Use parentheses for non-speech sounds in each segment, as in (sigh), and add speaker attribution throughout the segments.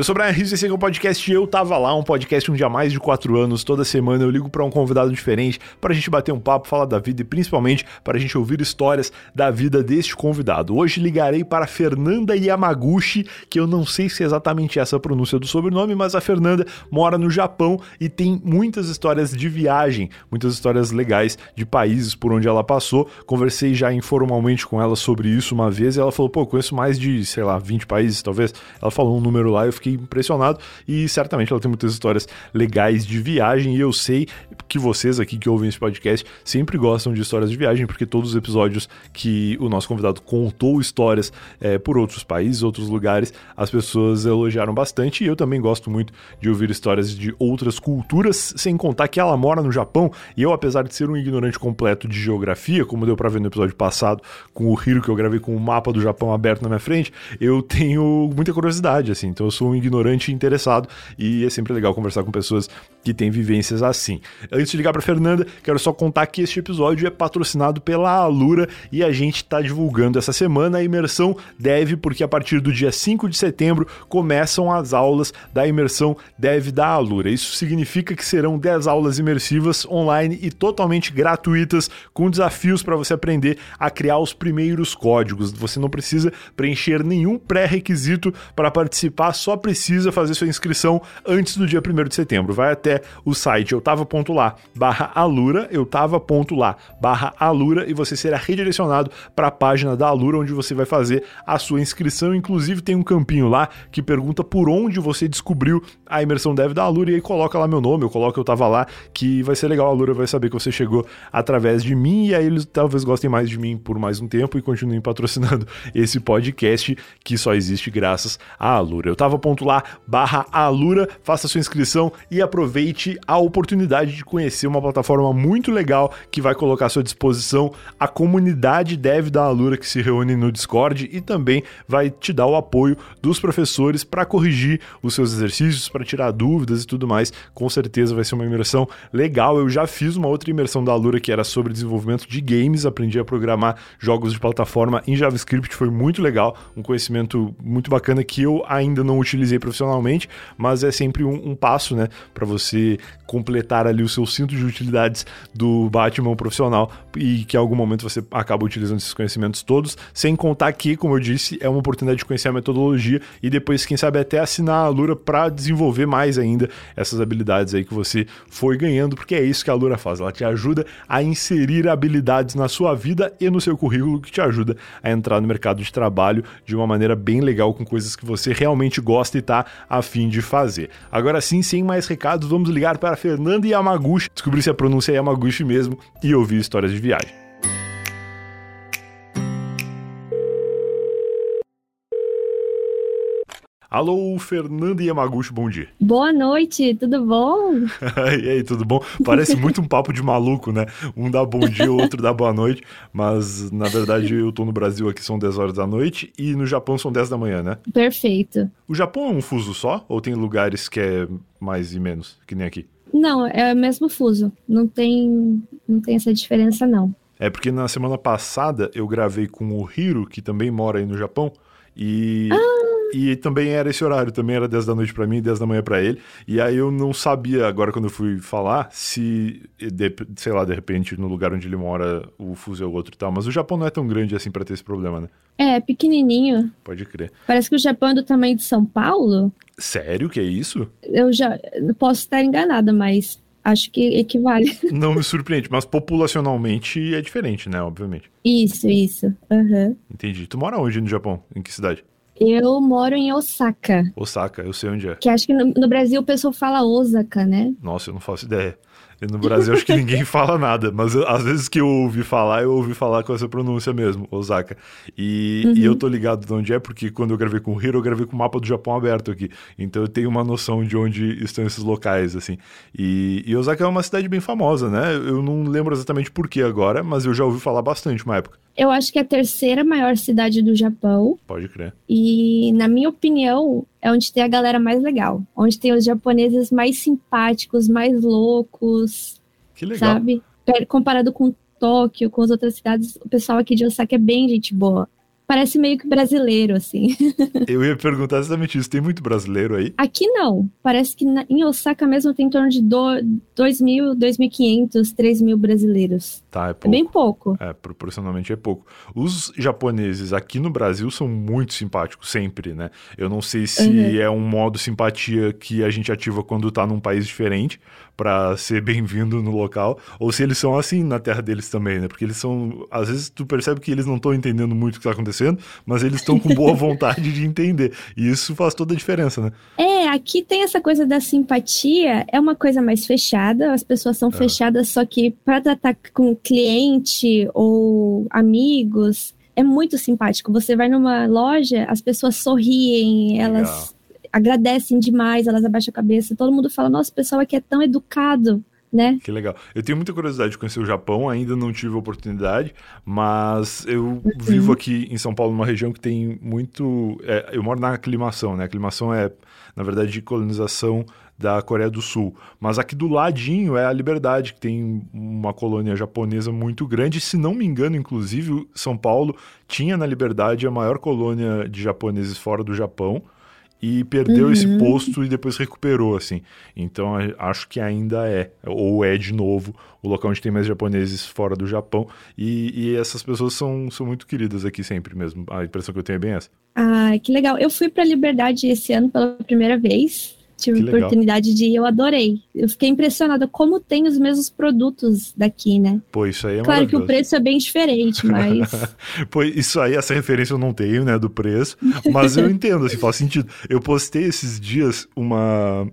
Speaker 1: Eu sou o Brian Rizzo e esse aqui é o podcast Eu Tava Lá, um podcast onde há mais de quatro anos, toda semana eu ligo para um convidado diferente para a gente bater um papo, falar da vida e principalmente para a gente ouvir histórias da vida deste convidado. Hoje ligarei para Fernanda Yamaguchi, que eu não sei se é exatamente essa a pronúncia do sobrenome, mas a Fernanda mora no Japão e tem muitas histórias de viagem, muitas histórias legais de países por onde ela passou. Conversei já informalmente com ela sobre isso uma vez e ela falou: pô, conheço mais de, sei lá, 20 países, talvez. Ela falou um número lá e eu fiquei impressionado e certamente ela tem muitas histórias legais de viagem e eu sei que vocês aqui que ouvem esse podcast sempre gostam de histórias de viagem porque todos os episódios que o nosso convidado contou histórias é, por outros países, outros lugares, as pessoas elogiaram bastante e eu também gosto muito de ouvir histórias de outras culturas, sem contar que ela mora no Japão. E eu, apesar de ser um ignorante completo de geografia, como deu para ver no episódio passado com o Hiro que eu gravei com o mapa do Japão aberto na minha frente, eu tenho muita curiosidade assim, então eu sou um ignorante interessado e é sempre legal conversar com pessoas que têm vivências assim. Antes de ligar para Fernanda, quero só contar que este episódio é patrocinado pela Alura e a gente está divulgando essa semana a imersão Dev, porque a partir do dia 5 de setembro começam as aulas da imersão Dev da Alura. Isso significa que serão 10 aulas imersivas online e totalmente gratuitas, com desafios para você aprender a criar os primeiros códigos. Você não precisa preencher nenhum pré-requisito para participar, só precisa fazer sua inscrição antes do dia 1 de setembro. Vai até o site eutava.lá barra alura, eutava.lá barra alura e você será redirecionado para a página da Alura, onde você vai fazer a sua inscrição. Inclusive tem um campinho lá que pergunta por onde você descobriu a imersão dev da Alura e aí coloca lá meu nome, eu coloco eu tava lá, que vai ser legal, a Alura vai saber que você chegou através de mim e aí eles talvez gostem mais de mim por mais um tempo e continuem patrocinando (laughs) esse podcast que só existe graças à Alura. Eu tava.lá barra Alura, faça sua inscrição e aproveite a oportunidade de conhecer uma plataforma muito legal que vai colocar à sua disposição a comunidade dev da Alura que se reúne no Discord e também vai te dar o apoio dos professores para corrigir os seus exercícios, para tirar dúvidas e tudo mais. Com certeza vai ser uma imersão legal. Eu já fiz uma outra imersão da Alura que era sobre desenvolvimento de games, aprendi a programar jogos de plataforma em JavaScript, foi muito legal, um conhecimento muito bacana que eu ainda não utilizei profissionalmente, mas é sempre um, um passo, né, para você completar ali o seu cinto de utilidades do Batman profissional e que em algum momento você acaba utilizando esses conhecimentos todos, sem contar que, como eu disse, é uma oportunidade de conhecer a metodologia e depois, quem sabe, até assinar a Lura para desenvolver mais ainda essas habilidades aí que você foi ganhando, porque é isso que a Lura faz, ela te ajuda a inserir habilidades na sua vida e no seu currículo que te ajuda a entrar no mercado de trabalho de uma maneira bem legal com coisas que você realmente gosta e tá a fim de fazer. Agora sim, sem mais recados, vamos ligar para Fernanda Yamaguchi, descobrir se a pronúncia é Yamaguchi mesmo e ouvir histórias de viagem. Alô, Fernanda Yamaguchi, bom dia.
Speaker 2: Boa noite, tudo bom? (laughs)
Speaker 1: e aí, tudo bom? Parece muito um papo de maluco, né? Um dá bom dia, o outro dá boa noite, mas na verdade eu tô no Brasil aqui, são 10 horas da noite, e no Japão são 10 da manhã, né?
Speaker 2: Perfeito.
Speaker 1: O Japão é um fuso só? Ou tem lugares que é mais e menos, que nem aqui?
Speaker 2: Não, é o mesmo fuso. Não tem, não tem essa diferença, não.
Speaker 1: É porque na semana passada eu gravei com o Hiro, que também mora aí no Japão, e.
Speaker 2: Ah!
Speaker 1: E também era esse horário, também era 10 da noite para mim e 10 da manhã para ele. E aí eu não sabia, agora quando eu fui falar, se, de, sei lá, de repente no lugar onde ele mora o fuso é o outro e tal. Mas o Japão não é tão grande assim para ter esse problema, né?
Speaker 2: É, pequenininho.
Speaker 1: Pode crer.
Speaker 2: Parece que o Japão é do tamanho de São Paulo.
Speaker 1: Sério que é isso?
Speaker 2: Eu já posso estar enganada, mas acho que equivale. (laughs)
Speaker 1: Não me surpreende, mas populacionalmente é diferente, né? Obviamente.
Speaker 2: Isso, isso. Uhum.
Speaker 1: Entendi. Tu mora onde no Japão? Em que cidade?
Speaker 2: Eu moro em Osaka.
Speaker 1: Osaka, eu sei onde é.
Speaker 2: Que acho que no, no Brasil o pessoal fala Osaka, né?
Speaker 1: Nossa, eu não faço ideia. E no Brasil acho que ninguém (laughs) fala nada, mas às vezes que eu ouvi falar, eu ouvi falar com essa pronúncia mesmo, Osaka. E,
Speaker 2: Uhum.
Speaker 1: e eu tô ligado de onde é, porque quando eu gravei com o Hiro, eu gravei com o mapa do Japão aberto aqui. Então eu tenho uma noção de onde estão esses locais, assim. E, e Osaka é uma cidade bem famosa, né? Eu não lembro exatamente por que agora, mas eu já ouvi falar bastante uma época.
Speaker 2: Eu acho que é a terceira maior cidade do Japão.
Speaker 1: Pode crer.
Speaker 2: E, na minha opinião, é onde tem a galera mais legal. Onde tem os japoneses mais simpáticos, mais loucos,
Speaker 1: Que legal.
Speaker 2: sabe? Per- Comparado com Tóquio, com as outras cidades, o pessoal aqui de Osaka é bem gente boa. Parece meio que brasileiro, assim. (laughs)
Speaker 1: Eu ia perguntar exatamente isso. Tem muito brasileiro aí?
Speaker 2: Aqui não. Parece que na, em Osaka mesmo tem em torno de 2.000, 2.500, 3.000 brasileiros.
Speaker 1: Tá, é pouco.
Speaker 2: É bem pouco.
Speaker 1: É, proporcionalmente é pouco. Os japoneses aqui no Brasil são muito simpáticos, sempre, né? Eu não sei se uhum. é um modo simpatia que a gente ativa quando tá num país diferente, para ser bem-vindo no local, ou se eles são assim na terra deles também, né? Porque eles são. Às vezes tu percebe que eles não estão entendendo muito o que está acontecendo, mas eles estão com boa (laughs) vontade de entender. E isso faz toda a diferença, né?
Speaker 2: É, aqui tem essa coisa da simpatia, é uma coisa mais fechada, as pessoas são é. fechadas, só que para tratar com cliente ou amigos. É muito simpático. Você vai numa loja, as pessoas sorriem, elas agradecem demais, elas abaixam a cabeça. Todo mundo fala: nossa, o pessoal aqui é tão educado. Né?
Speaker 1: Que legal. Eu tenho muita curiosidade de conhecer o Japão, ainda não tive a oportunidade, mas eu uhum. vivo aqui em São Paulo, numa região que tem muito. É, eu moro na aclimação, né? A aclimação é, na verdade, de colonização da Coreia do Sul. Mas aqui do ladinho é a Liberdade, que tem uma colônia japonesa muito grande. Se não me engano, inclusive, São Paulo tinha na Liberdade a maior colônia de japoneses fora do Japão e perdeu uhum. esse posto e depois recuperou, assim. Então acho que ainda é, ou é de novo, o local onde tem mais japoneses fora do Japão. E, e essas pessoas são, são muito queridas aqui sempre mesmo. A impressão que eu tenho é bem essa.
Speaker 2: Ah, que legal. Eu fui para Liberdade esse ano pela primeira vez tive a oportunidade de ir, eu adorei. Eu fiquei impressionada como tem os mesmos produtos daqui, né?
Speaker 1: Pô, isso aí é
Speaker 2: Claro que o preço é bem diferente, (laughs) mas.
Speaker 1: Pô, isso aí, essa referência eu não tenho, né, do preço, mas eu (laughs) entendo, assim, faz sentido. Eu postei esses dias uma,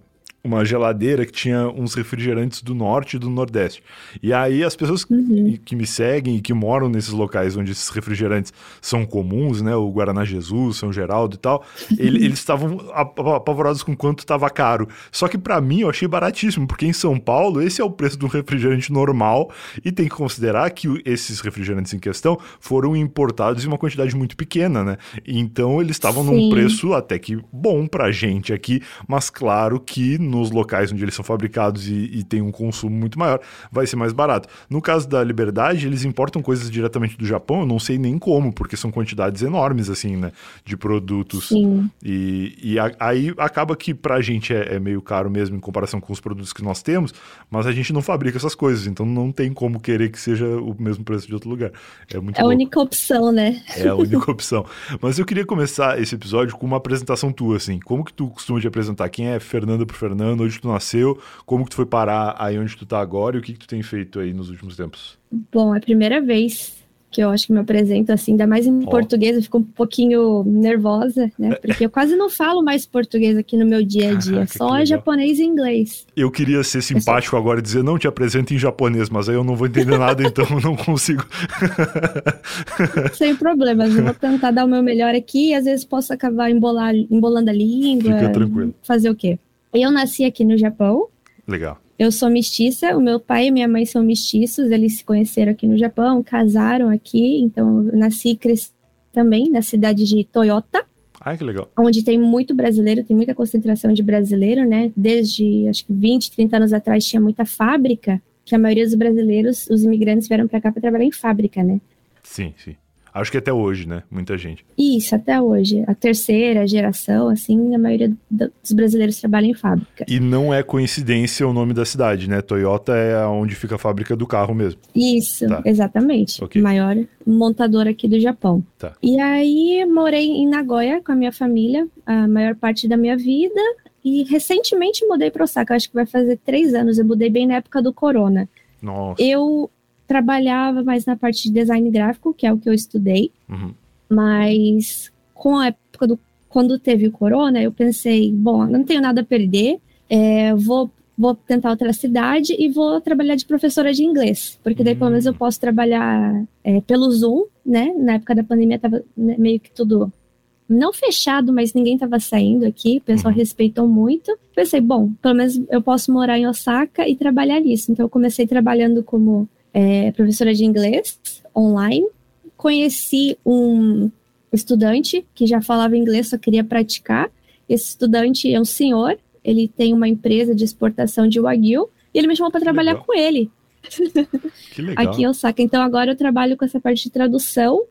Speaker 1: uma geladeira que tinha uns refrigerantes do norte e do nordeste. E aí as pessoas uhum. que me seguem e que moram nesses locais onde esses refrigerantes são comuns, né, o Guaraná Jesus, São Geraldo e tal, ele, eles estavam apavorados com quanto estava caro. Só que para mim eu achei baratíssimo, porque em São Paulo esse é o preço de um refrigerante normal e tem que considerar que esses refrigerantes em questão foram importados em uma quantidade muito pequena, né? Então eles estavam num preço até que bom pra gente aqui, mas claro que no nos locais onde eles são fabricados e, e tem um consumo muito maior, vai ser mais barato. No caso da Liberdade, eles importam coisas diretamente do Japão, eu não sei nem como, porque são quantidades enormes, assim, né, de produtos.
Speaker 2: Sim.
Speaker 1: E, e a, aí acaba que pra gente é, é, meio caro mesmo em comparação com os produtos que nós temos, mas a gente não fabrica essas coisas, então não tem como querer que seja o mesmo preço de outro lugar. É muito
Speaker 2: É a única opção, né?
Speaker 1: É a única opção. Mas eu queria começar esse episódio com uma apresentação tua, assim. Como que tu costuma te apresentar? Quem é Fernanda por Fernanda? Fernando, onde tu nasceu, como que tu foi parar aí onde tu tá agora e o que que tu tem feito aí nos últimos tempos?
Speaker 2: Bom, é a primeira vez que eu acho que me apresento assim, ainda mais em oh. português, eu fico um pouquinho nervosa, né? Porque eu quase não falo mais português aqui no meu dia a dia, Caraca, só japonês e inglês.
Speaker 1: Eu queria ser simpático agora e dizer, não te apresento em japonês, mas aí eu não vou entender nada, então não consigo.
Speaker 2: Sem problemas, eu vou tentar dar o meu melhor aqui e às vezes posso acabar embolar, embolando a língua.
Speaker 1: Fica tranquilo.
Speaker 2: Fazer o quê? Eu nasci aqui no Japão.
Speaker 1: Legal.
Speaker 2: Eu sou mestiça, o meu pai e minha mãe são mestiços, eles se conheceram aqui no Japão, casaram aqui, então eu nasci e cresci também na cidade de Toyota.
Speaker 1: Ah, que legal.
Speaker 2: Onde tem muito brasileiro, tem muita concentração de brasileiro, né? Desde acho que 20, 30 anos atrás tinha muita fábrica, que a maioria dos brasileiros, os imigrantes vieram para cá para trabalhar em fábrica, né?
Speaker 1: Sim, sim. Acho que até hoje, né? Muita gente.
Speaker 2: Isso, até hoje. A terceira geração, assim, a maioria dos brasileiros trabalha em fábrica.
Speaker 1: E não é coincidência o nome da cidade, né? Toyota é onde fica a fábrica do carro mesmo.
Speaker 2: Isso, tá. exatamente. Okay. Maior montadora aqui do Japão.
Speaker 1: Tá.
Speaker 2: E aí morei em Nagoya com a minha família a maior parte da minha vida. E recentemente mudei para Osaka, acho que vai fazer três anos. Eu mudei bem na época do corona.
Speaker 1: Nossa.
Speaker 2: Eu trabalhava mais na parte de design gráfico, que é o que eu estudei.
Speaker 1: Uhum.
Speaker 2: Mas com a época do quando teve o corona, eu pensei, bom, não tenho nada a perder, é, vou vou tentar outra cidade e vou trabalhar de professora de inglês, porque daí pelo menos eu hum. posso trabalhar é, pelo Zoom, né? Na época da pandemia tava né, meio que tudo não fechado, mas ninguém estava saindo aqui, o pessoal uhum. respeitou muito. Pensei, bom, pelo menos eu posso morar em Osaka e trabalhar nisso. Então eu comecei trabalhando como é, professora de inglês online. Conheci um estudante que já falava inglês, só queria praticar. Esse estudante é um senhor, ele tem uma empresa de exportação de Wagyu e ele me chamou para trabalhar
Speaker 1: legal.
Speaker 2: com ele.
Speaker 1: Que (laughs) legal.
Speaker 2: Aqui em Osaka. Então agora eu trabalho com essa parte de tradução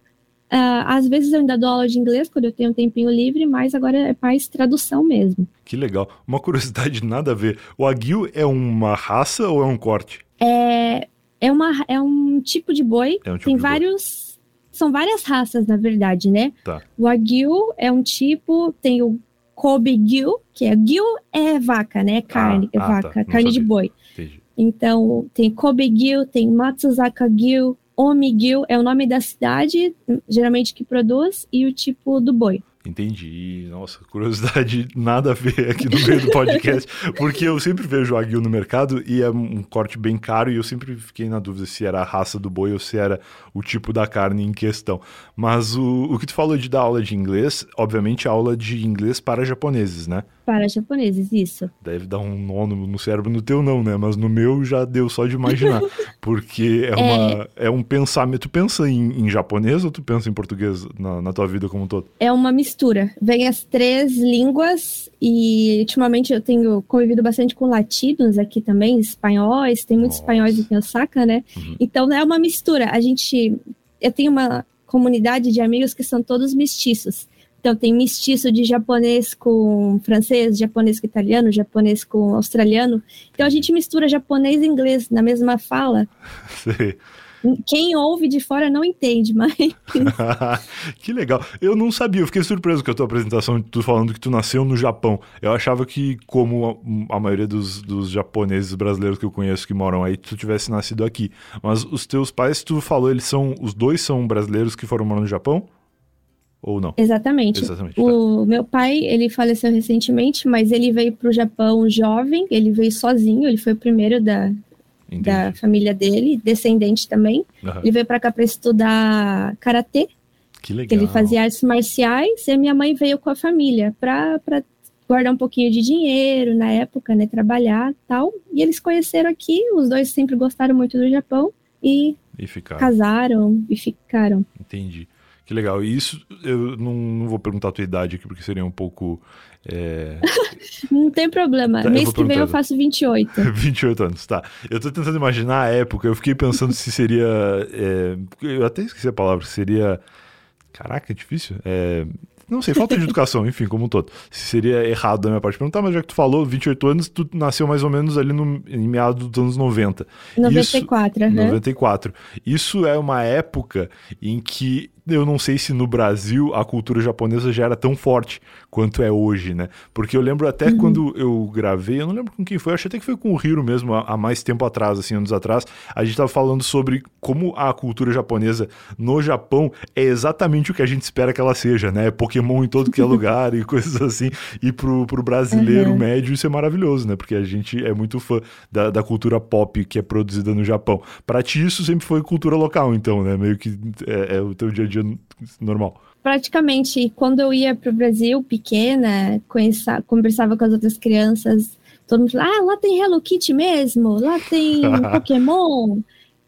Speaker 2: Uh, às vezes eu ainda dou aula de inglês quando eu tenho um tempinho livre, mas agora é mais tradução mesmo.
Speaker 1: Que legal. Uma (laughs) curiosidade nada a ver. O aguil é uma raça ou é um corte?
Speaker 2: É, é, uma, é um tipo de boi. É um tipo Tem vários. Boi. São várias raças, na verdade, né?
Speaker 1: Tá.
Speaker 2: O aguil é um tipo, tem o Kobe Gil, que é Gil é vaca, né? Carne, ah, é ah, vaca, tá. carne sabia. de boi. Entendi. Então, tem Kobe Gil, tem Matsuzaka Gil, Omigil é o nome da cidade, geralmente que produz, e o tipo do boi.
Speaker 1: Entendi. Nossa, curiosidade (laughs) nada a ver aqui no meio do podcast, (laughs) porque eu sempre vejo aguil no mercado e é um corte bem caro e eu sempre fiquei na dúvida se era a raça do boi ou se era o tipo da carne em questão. Mas o, o que tu falou de dar aula de inglês, obviamente aula de inglês para japoneses, né?
Speaker 2: Para japoneses, isso.
Speaker 1: Deve dar um nó no, no cérebro, no teu não, né? Mas no meu já deu só de imaginar. (laughs) porque é, uma, é... é um pensamento. Tu pensa em, em, japonês ou tu pensa em português na, na tua vida como um todo?
Speaker 2: É uma mistura. Vem as três línguas e ultimamente eu tenho convivido bastante com latinos aqui também, espanhóis. Tem muitos Nossa. espanhóis aqui em Osaka, né? Uhum. Então é uma mistura. A gente. Eu tenho uma comunidade de amigos que são todos mestiços. Então, tem mestiço de japonês com francês, japonês com italiano, japonês com australiano. Então, a gente mistura japonês e inglês na mesma fala. (laughs)
Speaker 1: Sim.
Speaker 2: Quem ouve de fora não entende, mas. (laughs)
Speaker 1: que legal. Eu não sabia, eu fiquei surpreso com a tua apresentação, tu falando que tu nasceu no Japão. Eu achava que, como a, a maioria dos, dos, japoneses brasileiros que eu conheço que moram aí, tu tivesse nascido aqui. Mas os teus pais, tu falou, eles são. Os dois são brasileiros que foram morar no Japão? Ou não?
Speaker 2: Exatamente. Exatamente o tá. meu pai, ele faleceu recentemente, mas ele veio para o Japão jovem, ele veio sozinho, ele foi o primeiro da, da família dele, descendente também. Uhum. Ele veio para cá para estudar karatê.
Speaker 1: Que legal.
Speaker 2: Ele fazia artes marciais e a minha mãe veio com a família para guardar um pouquinho de dinheiro na época, né, trabalhar, tal. E eles conheceram aqui, os dois sempre gostaram muito do Japão e,
Speaker 1: e
Speaker 2: casaram e ficaram.
Speaker 1: Entendi. Que legal. E isso, eu não, não vou perguntar a tua idade aqui, porque seria um pouco. É... (laughs)
Speaker 2: não tem problema. Tá, Mês que vem eu faço 28.
Speaker 1: 28 (laughs) anos, tá. Eu tô tentando imaginar a época, eu fiquei pensando se seria. É... Eu até esqueci a palavra, seria. Caraca, é difícil. É... Não sei, falta de (laughs) educação, enfim, como um todo. Se seria errado da minha parte perguntar, mas já que tu falou, 28 anos, tu nasceu mais ou menos ali no, em meados dos anos 90.
Speaker 2: 94,
Speaker 1: Isso, uhum. 94. Isso é uma época em que eu não sei se no Brasil a cultura japonesa já era tão forte quanto é hoje, né? Porque eu lembro até uhum. quando eu gravei, eu não lembro com quem foi, acho até que foi com o Hiro mesmo, há mais tempo atrás, assim, anos atrás, a gente tava falando sobre como a cultura japonesa no Japão é exatamente o que a gente espera que ela seja, né? Pokémon em todo que é (laughs) lugar e coisas assim. E pro, pro brasileiro uhum. médio isso é maravilhoso, né? Porque a gente é muito fã da, da cultura pop que é produzida no Japão. Pra ti isso sempre foi cultura local, então, né? Meio que é, é o teu dia a dia dia normal?
Speaker 2: Praticamente, quando eu ia para o Brasil, pequena, conheça, conversava com as outras crianças, todo mundo falava, ah, lá tem Hello Kitty mesmo, lá tem (laughs) Pokémon,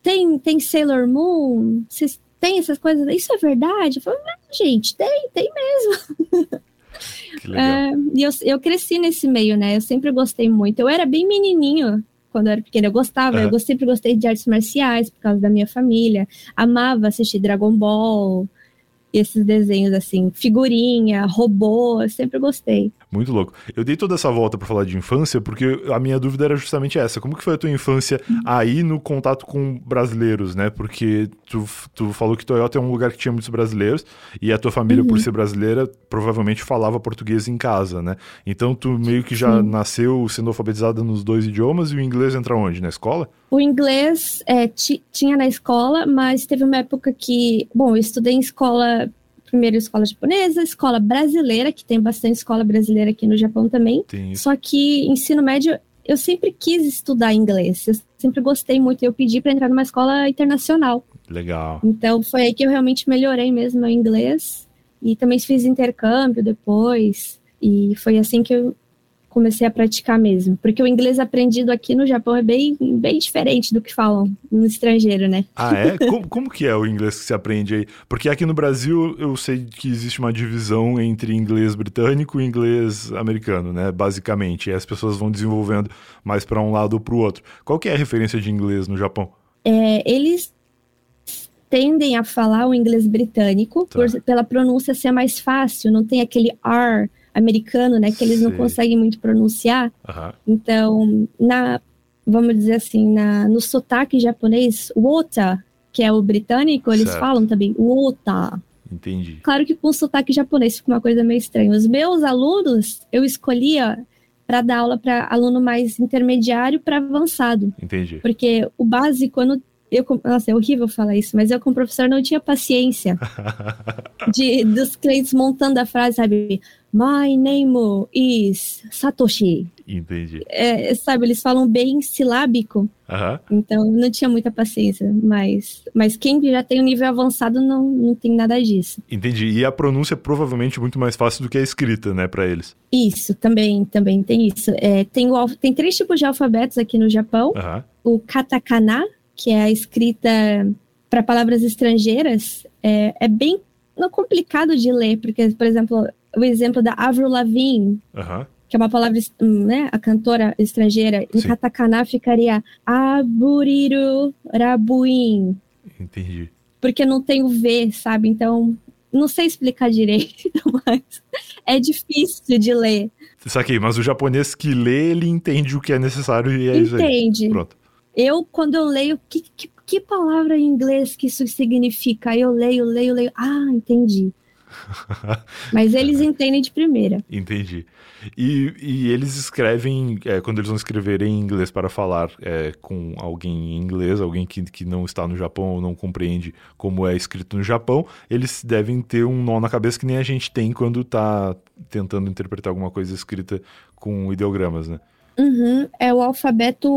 Speaker 2: tem, tem Sailor Moon, vocês tem essas coisas, isso é verdade? Eu falei, gente, tem, tem mesmo. (laughs) É, e eu, eu cresci nesse meio, né? Eu sempre gostei muito. Eu era bem menininho quando eu era pequena. Eu gostava, uhum. eu sempre gostei de artes marciais por causa da minha família. Amava assistir Dragon Ball, esses desenhos assim, figurinha, robô, eu sempre gostei.
Speaker 1: Muito louco. Eu dei toda essa volta para falar de infância porque a minha dúvida era justamente essa. Como que foi a tua infância aí no contato com brasileiros, né? Porque tu, tu falou que Toyota é um lugar que tinha muitos brasileiros e a tua família, uhum. por ser brasileira, provavelmente falava português em casa, né? Então tu meio que já Sim. nasceu sendo alfabetizada nos dois idiomas e o inglês entra onde? Na escola?
Speaker 2: O inglês é, tinha na escola, mas teve uma época que, bom, eu estudei em escola primeiro escola japonesa, escola brasileira, que tem bastante escola brasileira aqui no Japão também. Só que ensino médio, eu sempre quis estudar inglês. Eu sempre gostei muito. Eu pedi para entrar numa escola internacional.
Speaker 1: Legal.
Speaker 2: Então foi aí que eu realmente melhorei mesmo o inglês. E também fiz intercâmbio depois. E foi assim que eu comecei a praticar mesmo. Porque o inglês aprendido aqui no Japão é bem, bem diferente do que falam no estrangeiro, né?
Speaker 1: Ah, é? (laughs) como, como que é o inglês que se aprende aí? Porque aqui no Brasil eu sei que existe uma divisão entre inglês britânico e inglês americano, né? Basicamente. E as pessoas vão desenvolvendo mais para um lado ou para o outro. Qual que é a referência de inglês no Japão?
Speaker 2: É, eles tendem a falar o inglês britânico
Speaker 1: Tá.
Speaker 2: por- pela pronúncia ser mais fácil, não tem aquele R americano, né, que eles não
Speaker 1: Sei.
Speaker 2: conseguem muito pronunciar. Então, na, vamos dizer assim, na, no sotaque japonês, wota, que é o britânico, eles
Speaker 1: Certo.
Speaker 2: falam também wota.
Speaker 1: Entendi.
Speaker 2: Claro que com sotaque japonês fica uma coisa meio estranha. Os meus alunos, eu escolhia para dar aula para aluno mais intermediário para avançado,
Speaker 1: Entendi.
Speaker 2: porque o básico, eu não, eu, nossa, é horrível falar isso, mas eu como professor não tinha paciência (laughs) de dos clientes montando a frase, sabe? My name is Satoshi.
Speaker 1: Entendi.
Speaker 2: É, sabe, eles falam bem silábico, então não tinha muita paciência, mas, mas quem já tem um nível avançado não, não tem nada disso.
Speaker 1: Entendi. E a pronúncia é provavelmente muito mais fácil do que a escrita, né, pra eles.
Speaker 2: Isso, também, também tem isso. É, tem, o, tem três tipos de alfabetos aqui no Japão. O katakana, que é a escrita para palavras estrangeiras, é, é bem não, complicado de ler, porque, por exemplo, o exemplo da Avril Lavigne, que é uma palavra, hum, né, a cantora estrangeira, em
Speaker 1: Sim.
Speaker 2: katakana ficaria Aburiru Rabuin,
Speaker 1: Entendi.
Speaker 2: porque não tem o V, sabe? Então, não sei explicar direito, (laughs) mas é difícil de ler.
Speaker 1: Saquei, mas o japonês que lê, ele entende o que é necessário e é isso aí.
Speaker 2: Entende?
Speaker 1: Pronto.
Speaker 2: Eu, quando eu leio, que, que, que palavra em inglês que isso significa? Aí Eu leio, leio, leio. Ah, entendi. (laughs) Mas eles entendem de primeira.
Speaker 1: Entendi. E, e eles escrevem, é, quando eles vão escrever em inglês para falar é, com alguém em inglês, alguém que, que não está no Japão ou não compreende como é escrito no Japão, eles devem ter um nó na cabeça que nem a gente tem quando está tentando interpretar alguma coisa escrita com ideogramas, né?
Speaker 2: Uhum. É o alfabeto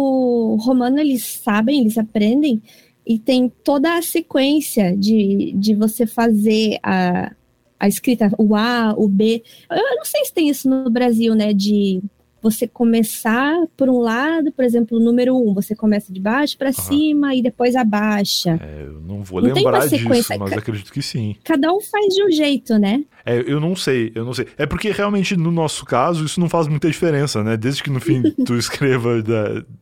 Speaker 2: romano, eles sabem, eles aprendem, e tem toda a sequência de, de você fazer a, a escrita, o A, o B. Eu, não sei se tem isso no Brasil, né? De você começar por um lado, por exemplo, o número um, você começa de baixo para cima e depois abaixa.
Speaker 1: É, eu não vou
Speaker 2: Não
Speaker 1: lembrar disso,
Speaker 2: sequência.
Speaker 1: mas acredito que sim.
Speaker 2: Cada um faz de um jeito, né?
Speaker 1: É, eu não sei, eu não sei. É porque realmente no nosso caso isso não faz muita diferença, né? Desde que no fim (laughs) tu escreva,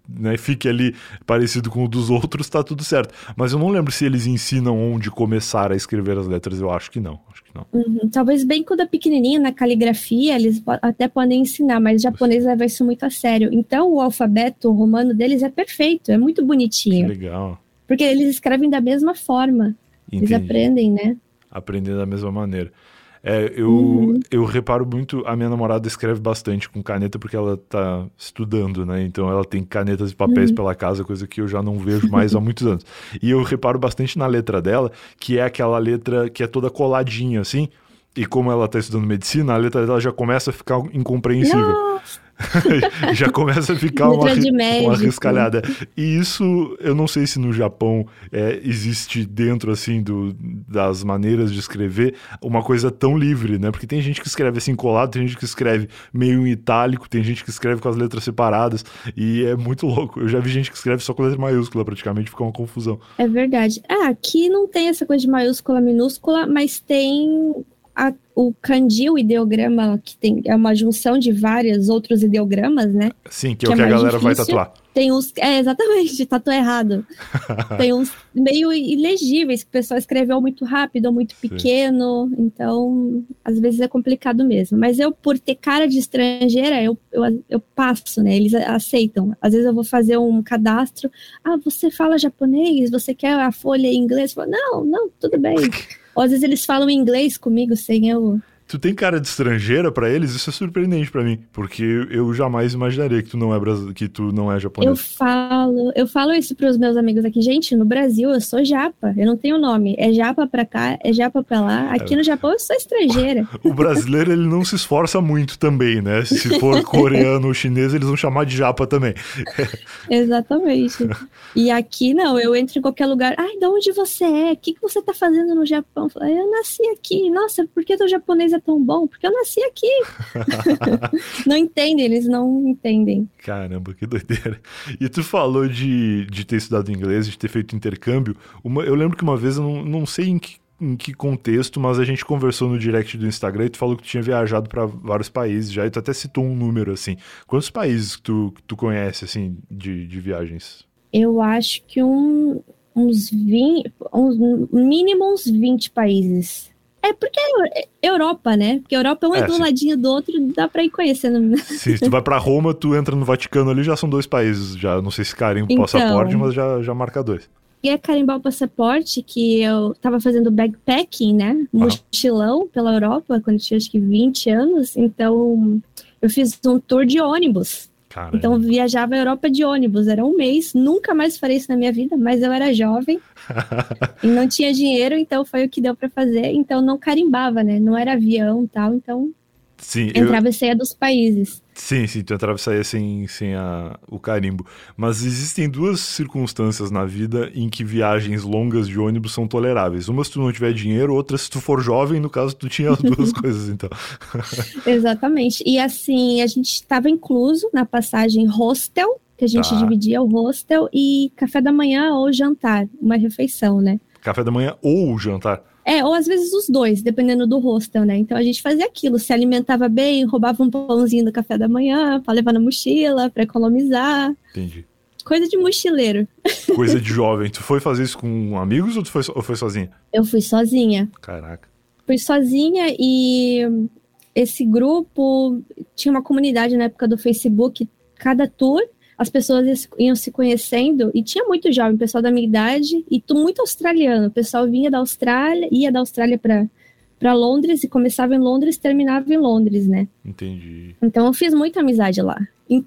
Speaker 1: né, fique ali parecido com o dos outros, tá tudo certo. Mas eu não lembro se eles ensinam onde começar a escrever as letras. Eu acho que não, não.
Speaker 2: Uhum. Talvez bem quando é pequenininho, na caligrafia, eles até podem ensinar, mas o japonês leva isso muito a sério. Então, o alfabeto romano deles é perfeito, é muito
Speaker 1: Que
Speaker 2: bonitinho.
Speaker 1: legal.
Speaker 2: Porque eles escrevem da mesma forma. Eles
Speaker 1: Entendi.
Speaker 2: aprendem, né?
Speaker 1: Aprender da mesma maneira. É, eu,
Speaker 2: Uhum.
Speaker 1: eu reparo muito, a minha namorada escreve bastante com caneta porque ela tá estudando, né? Então ela tem canetas e papéis
Speaker 2: Uhum.
Speaker 1: pela casa, coisa que eu já não vejo mais há muitos anos. E eu reparo bastante na letra dela, que é aquela letra que é toda coladinha, assim. E como ela tá estudando medicina, a letra dela já começa a ficar incompreensível.
Speaker 2: Nossa, (laughs)
Speaker 1: já começa a ficar uma, uma riscalhada. E isso, eu não sei se no Japão é, existe dentro, assim, do, das maneiras de escrever, uma coisa tão livre, né? Porque tem gente que escreve assim colado, tem gente que escreve meio em itálico, tem gente que escreve com as letras separadas, e é muito louco. Eu já vi gente que escreve só com letra maiúscula, praticamente, fica uma confusão.
Speaker 2: é verdade. Ah, aqui não tem essa coisa de maiúscula, minúscula, mas tem a- o kanji, o ideograma, que tem, é uma junção de vários outros ideogramas, né?
Speaker 1: Sim, que,
Speaker 2: Que
Speaker 1: é o
Speaker 2: é
Speaker 1: que a galera vai
Speaker 2: difícil.
Speaker 1: tatuar.
Speaker 2: Tem uns. É, exatamente, tatuou errado. (laughs) Tem uns meio ilegíveis, que o pessoal escreveu muito rápido ou muito pequeno. Então, às vezes é complicado mesmo. Mas eu, por ter cara de estrangeira, eu, eu, eu passo, né? Eles aceitam. Às vezes eu vou fazer um cadastro. Ah, você fala japonês? Você quer a folha em inglês? Eu falo, não, não, tudo bem. (laughs) ou às vezes eles falam inglês comigo sem eu.
Speaker 1: Tu tem cara de estrangeira pra eles? Isso é surpreendente pra mim, porque eu jamais imaginaria que tu não é que tu não é
Speaker 2: Eu
Speaker 1: japonês.
Speaker 2: falo, eu falo isso para os meus amigos aqui, gente, no Brasil eu sou japa, eu não tenho nome, é japa pra cá, é japa pra lá. Aqui no Japão eu sou estrangeira. (laughs)
Speaker 1: O brasileiro ele não se esforça muito também, né? Se for (laughs) coreano ou chinês, eles vão chamar de japa também. (laughs)
Speaker 2: Exatamente. E aqui não, eu entro em qualquer lugar. Ai, de onde você é? O que, que você tá fazendo no Japão? Eu, falo, "Ah, eu nasci aqui. Nossa, por que teu japonês é tão bom? Porque eu nasci aqui. (laughs) não entendem, eles não entendem.
Speaker 1: Caramba, que doideira. E tu falou de, de ter estudado inglês, de ter feito intercâmbio. Uma- eu lembro que uma vez, eu não, não sei em que, em que contexto, mas a gente conversou no direct do Instagram e tu falou que tu tinha viajado pra vários países já, e tu até citou um número, assim. Quantos países que tu, que tu conhece, assim, de, de viagens?
Speaker 2: Eu acho que um, uns 20, uns, mínimo uns 20 países. É porque é Europa, né? Porque Europa é um é, do ladinho do outro, dá pra ir conhecendo.
Speaker 1: Se tu vai pra Roma, tu entra no Vaticano ali, já são dois países. Já não sei se carimba o então, passaporte, mas já, já marca dois.
Speaker 2: E é carimbar o passaporte que eu tava fazendo backpacking, né? Mochilão pela Europa, quando eu tinha acho que 20 anos. Então, eu fiz um tour de ônibus. Caramba. Então viajava a Europa de ônibus, era um mês, nunca mais farei isso na minha vida, mas eu era jovem (laughs) e não tinha dinheiro, então foi o que deu para fazer, então não carimbava, né? Não era avião tal, então Sim, entrava eu... e saía dos países.
Speaker 1: Sim, sim, tu entrava e saía sem, sem a, o carimbo. Mas existem duas circunstâncias na vida em que viagens longas de ônibus são toleráveis. Uma se tu não tiver dinheiro, outra se tu for jovem, no caso tu tinha as (laughs) duas coisas, então. (laughs)
Speaker 2: Exatamente. E assim, a gente estava incluso na passagem hostel, que a gente tá. dividia o hostel, e café da manhã ou jantar, uma refeição, né?
Speaker 1: Café da manhã ou jantar?
Speaker 2: É, ou às vezes os dois, dependendo do hostel, né? Então a gente fazia aquilo, se alimentava bem, roubava um pãozinho do café da manhã para levar na mochila, para economizar.
Speaker 1: Entendi.
Speaker 2: Coisa de mochileiro. (laughs)
Speaker 1: Coisa de jovem. Tu foi fazer isso com amigos ou tu foi, ou foi sozinha?
Speaker 2: Eu fui sozinha.
Speaker 1: Caraca.
Speaker 2: Fui sozinha e esse grupo tinha uma comunidade na época do Facebook, cada tour as pessoas iam se conhecendo e tinha muito jovem, pessoal da minha idade e muito australiano. O pessoal vinha da Austrália, ia da Austrália para para Londres e começava em Londres, terminava em Londres, né?
Speaker 1: Entendi.
Speaker 2: Então eu fiz muita amizade lá.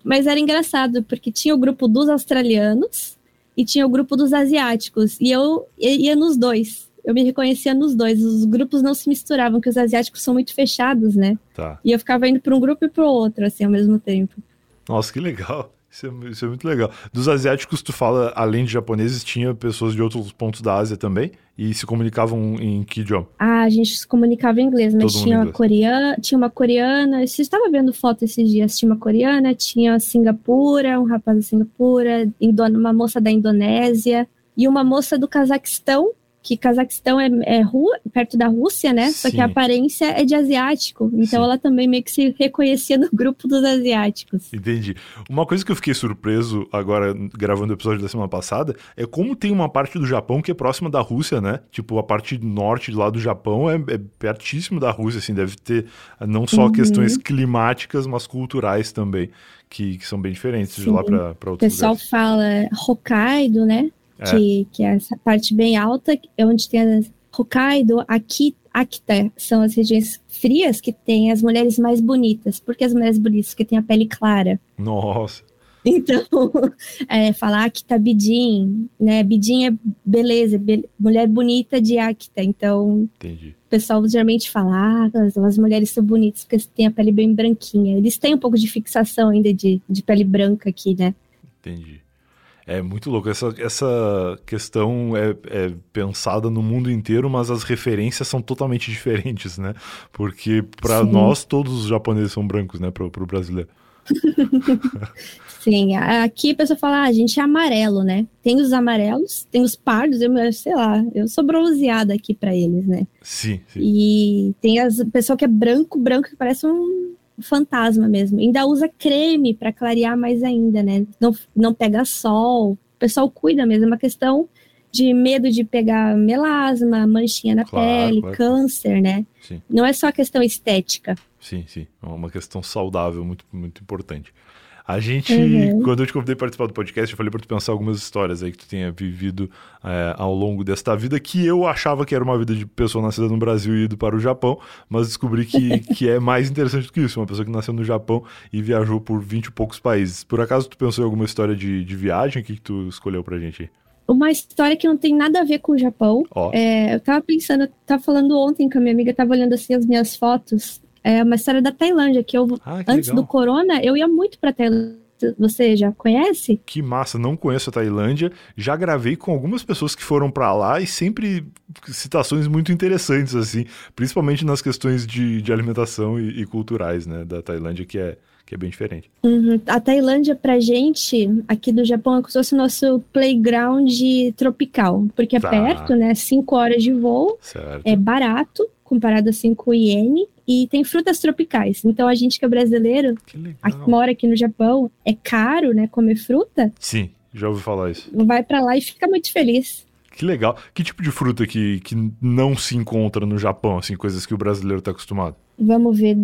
Speaker 2: Mas era engraçado porque tinha o grupo dos australianos e tinha o grupo dos asiáticos e eu ia nos dois. Eu me reconhecia nos dois. Os grupos não se misturavam, porque os asiáticos são muito fechados, né?
Speaker 1: Tá.
Speaker 2: E eu ficava indo para um grupo e para o outro, assim, ao mesmo tempo.
Speaker 1: Nossa, que legal. Isso é, isso é, muito legal. Dos asiáticos, tu fala, além de japoneses, tinha pessoas de outros pontos da Ásia também? E se comunicavam em que idioma?
Speaker 2: Ah, a gente se comunicava em inglês, mas tinha uma, coreana, tinha uma coreana. Você estava vendo foto esses dias? Tinha uma coreana, tinha Singapura, um rapaz da Singapura, uma moça da Indonésia e uma moça do Cazaquistão que Cazaquistão é, é rua, perto da Rússia, né? Sim. Só que a aparência é de asiático. Então Sim. ela também meio que se reconhecia no grupo dos asiáticos.
Speaker 1: Entendi. Uma coisa que eu fiquei surpreso agora, gravando o episódio da semana passada, é como tem uma parte do Japão que é próxima da Rússia, né? Tipo, a parte norte lá do Japão é, é pertíssimo da Rússia, assim, deve ter não só uhum. questões climáticas, mas culturais também, que, que são bem diferentes Sim. de lá para outros lugares.
Speaker 2: O pessoal
Speaker 1: lugares.
Speaker 2: fala Hokkaido, né? É. Que, que é essa parte bem alta, é onde tem as Hokkaido, Akita, Akita são as regiões frias que tem as mulheres mais bonitas. Por que as mulheres bonitas? Porque tem a pele clara.
Speaker 1: Nossa.
Speaker 2: Então, (laughs) é, falar Akita Bidin, né? Bidin é beleza, be mulher bonita de Akita. Então,
Speaker 1: Entendi.
Speaker 2: o pessoal geralmente fala, ah, as, as, mulheres são bonitas porque têm a pele bem branquinha. Eles têm um pouco de fixação ainda de, de pele branca aqui, né?
Speaker 1: Entendi. É muito louco. Essa, essa questão é, é, pensada no mundo inteiro, mas as referências são totalmente (laughs) diferentes, né? Porque para nós, todos os japoneses são brancos, né? Para o brasileiro. (laughs)
Speaker 2: Sim, aqui a pessoa fala, ah, a gente é amarelo, né? Tem os amarelos, tem os pardos, eu sei lá, eu sou bronzeada aqui para eles, né?
Speaker 1: Sim, sim.
Speaker 2: E tem as pessoa que é branco, branco que parece um fantasma mesmo. Ainda usa creme para clarear mais ainda, né? Não, não pega sol. O pessoal cuida mesmo, é uma questão de medo de pegar melasma, manchinha na claro, pele, claro. câncer, né? Sim. Não é só a questão estética.
Speaker 1: Sim, sim. É uma questão saudável muito, muito importante. A gente, uhum. quando eu te convidei para participar do podcast, eu falei para tu pensar algumas histórias aí que tu tenha vivido é, ao longo desta vida, que eu achava que era uma vida de pessoa nascida no Brasil e ido para o Japão, mas descobri que, (laughs) que é mais interessante do que isso. Uma pessoa que nasceu no Japão e viajou por 20 e poucos países. Por acaso tu pensou em alguma história de, de viagem? O que, que tu escolheu pra gente?
Speaker 2: Uma história que não tem nada a ver com o Japão. Oh. É, eu tava pensando, eu tava falando ontem com a minha amiga, tava olhando assim as minhas fotos é uma história da Tailândia, que eu, ah, que antes legal. do corona, eu ia muito pra Tailândia. Você já conhece?
Speaker 1: Que massa, não conheço a Tailândia. Já gravei com algumas pessoas que foram para lá e sempre citações muito interessantes, assim, principalmente nas questões de, de alimentação e, e culturais, né, da Tailândia, que é, que é bem diferente.
Speaker 2: Uhum. A Tailândia, pra gente, aqui do Japão, é como se fosse o nosso playground tropical, porque é tá. perto, né? Cinco horas de voo, certo. é barato, comparado assim com o iene, e tem frutas tropicais. Então a gente que é brasileiro, que aqui, mora aqui no Japão, é caro, né, comer fruta.
Speaker 1: Sim, já ouvi falar isso.
Speaker 2: Vai para lá e fica muito feliz.
Speaker 1: Que legal. Que tipo de fruta que, que não se encontra no Japão, assim, coisas que o brasileiro está acostumado?
Speaker 2: Vamos ver,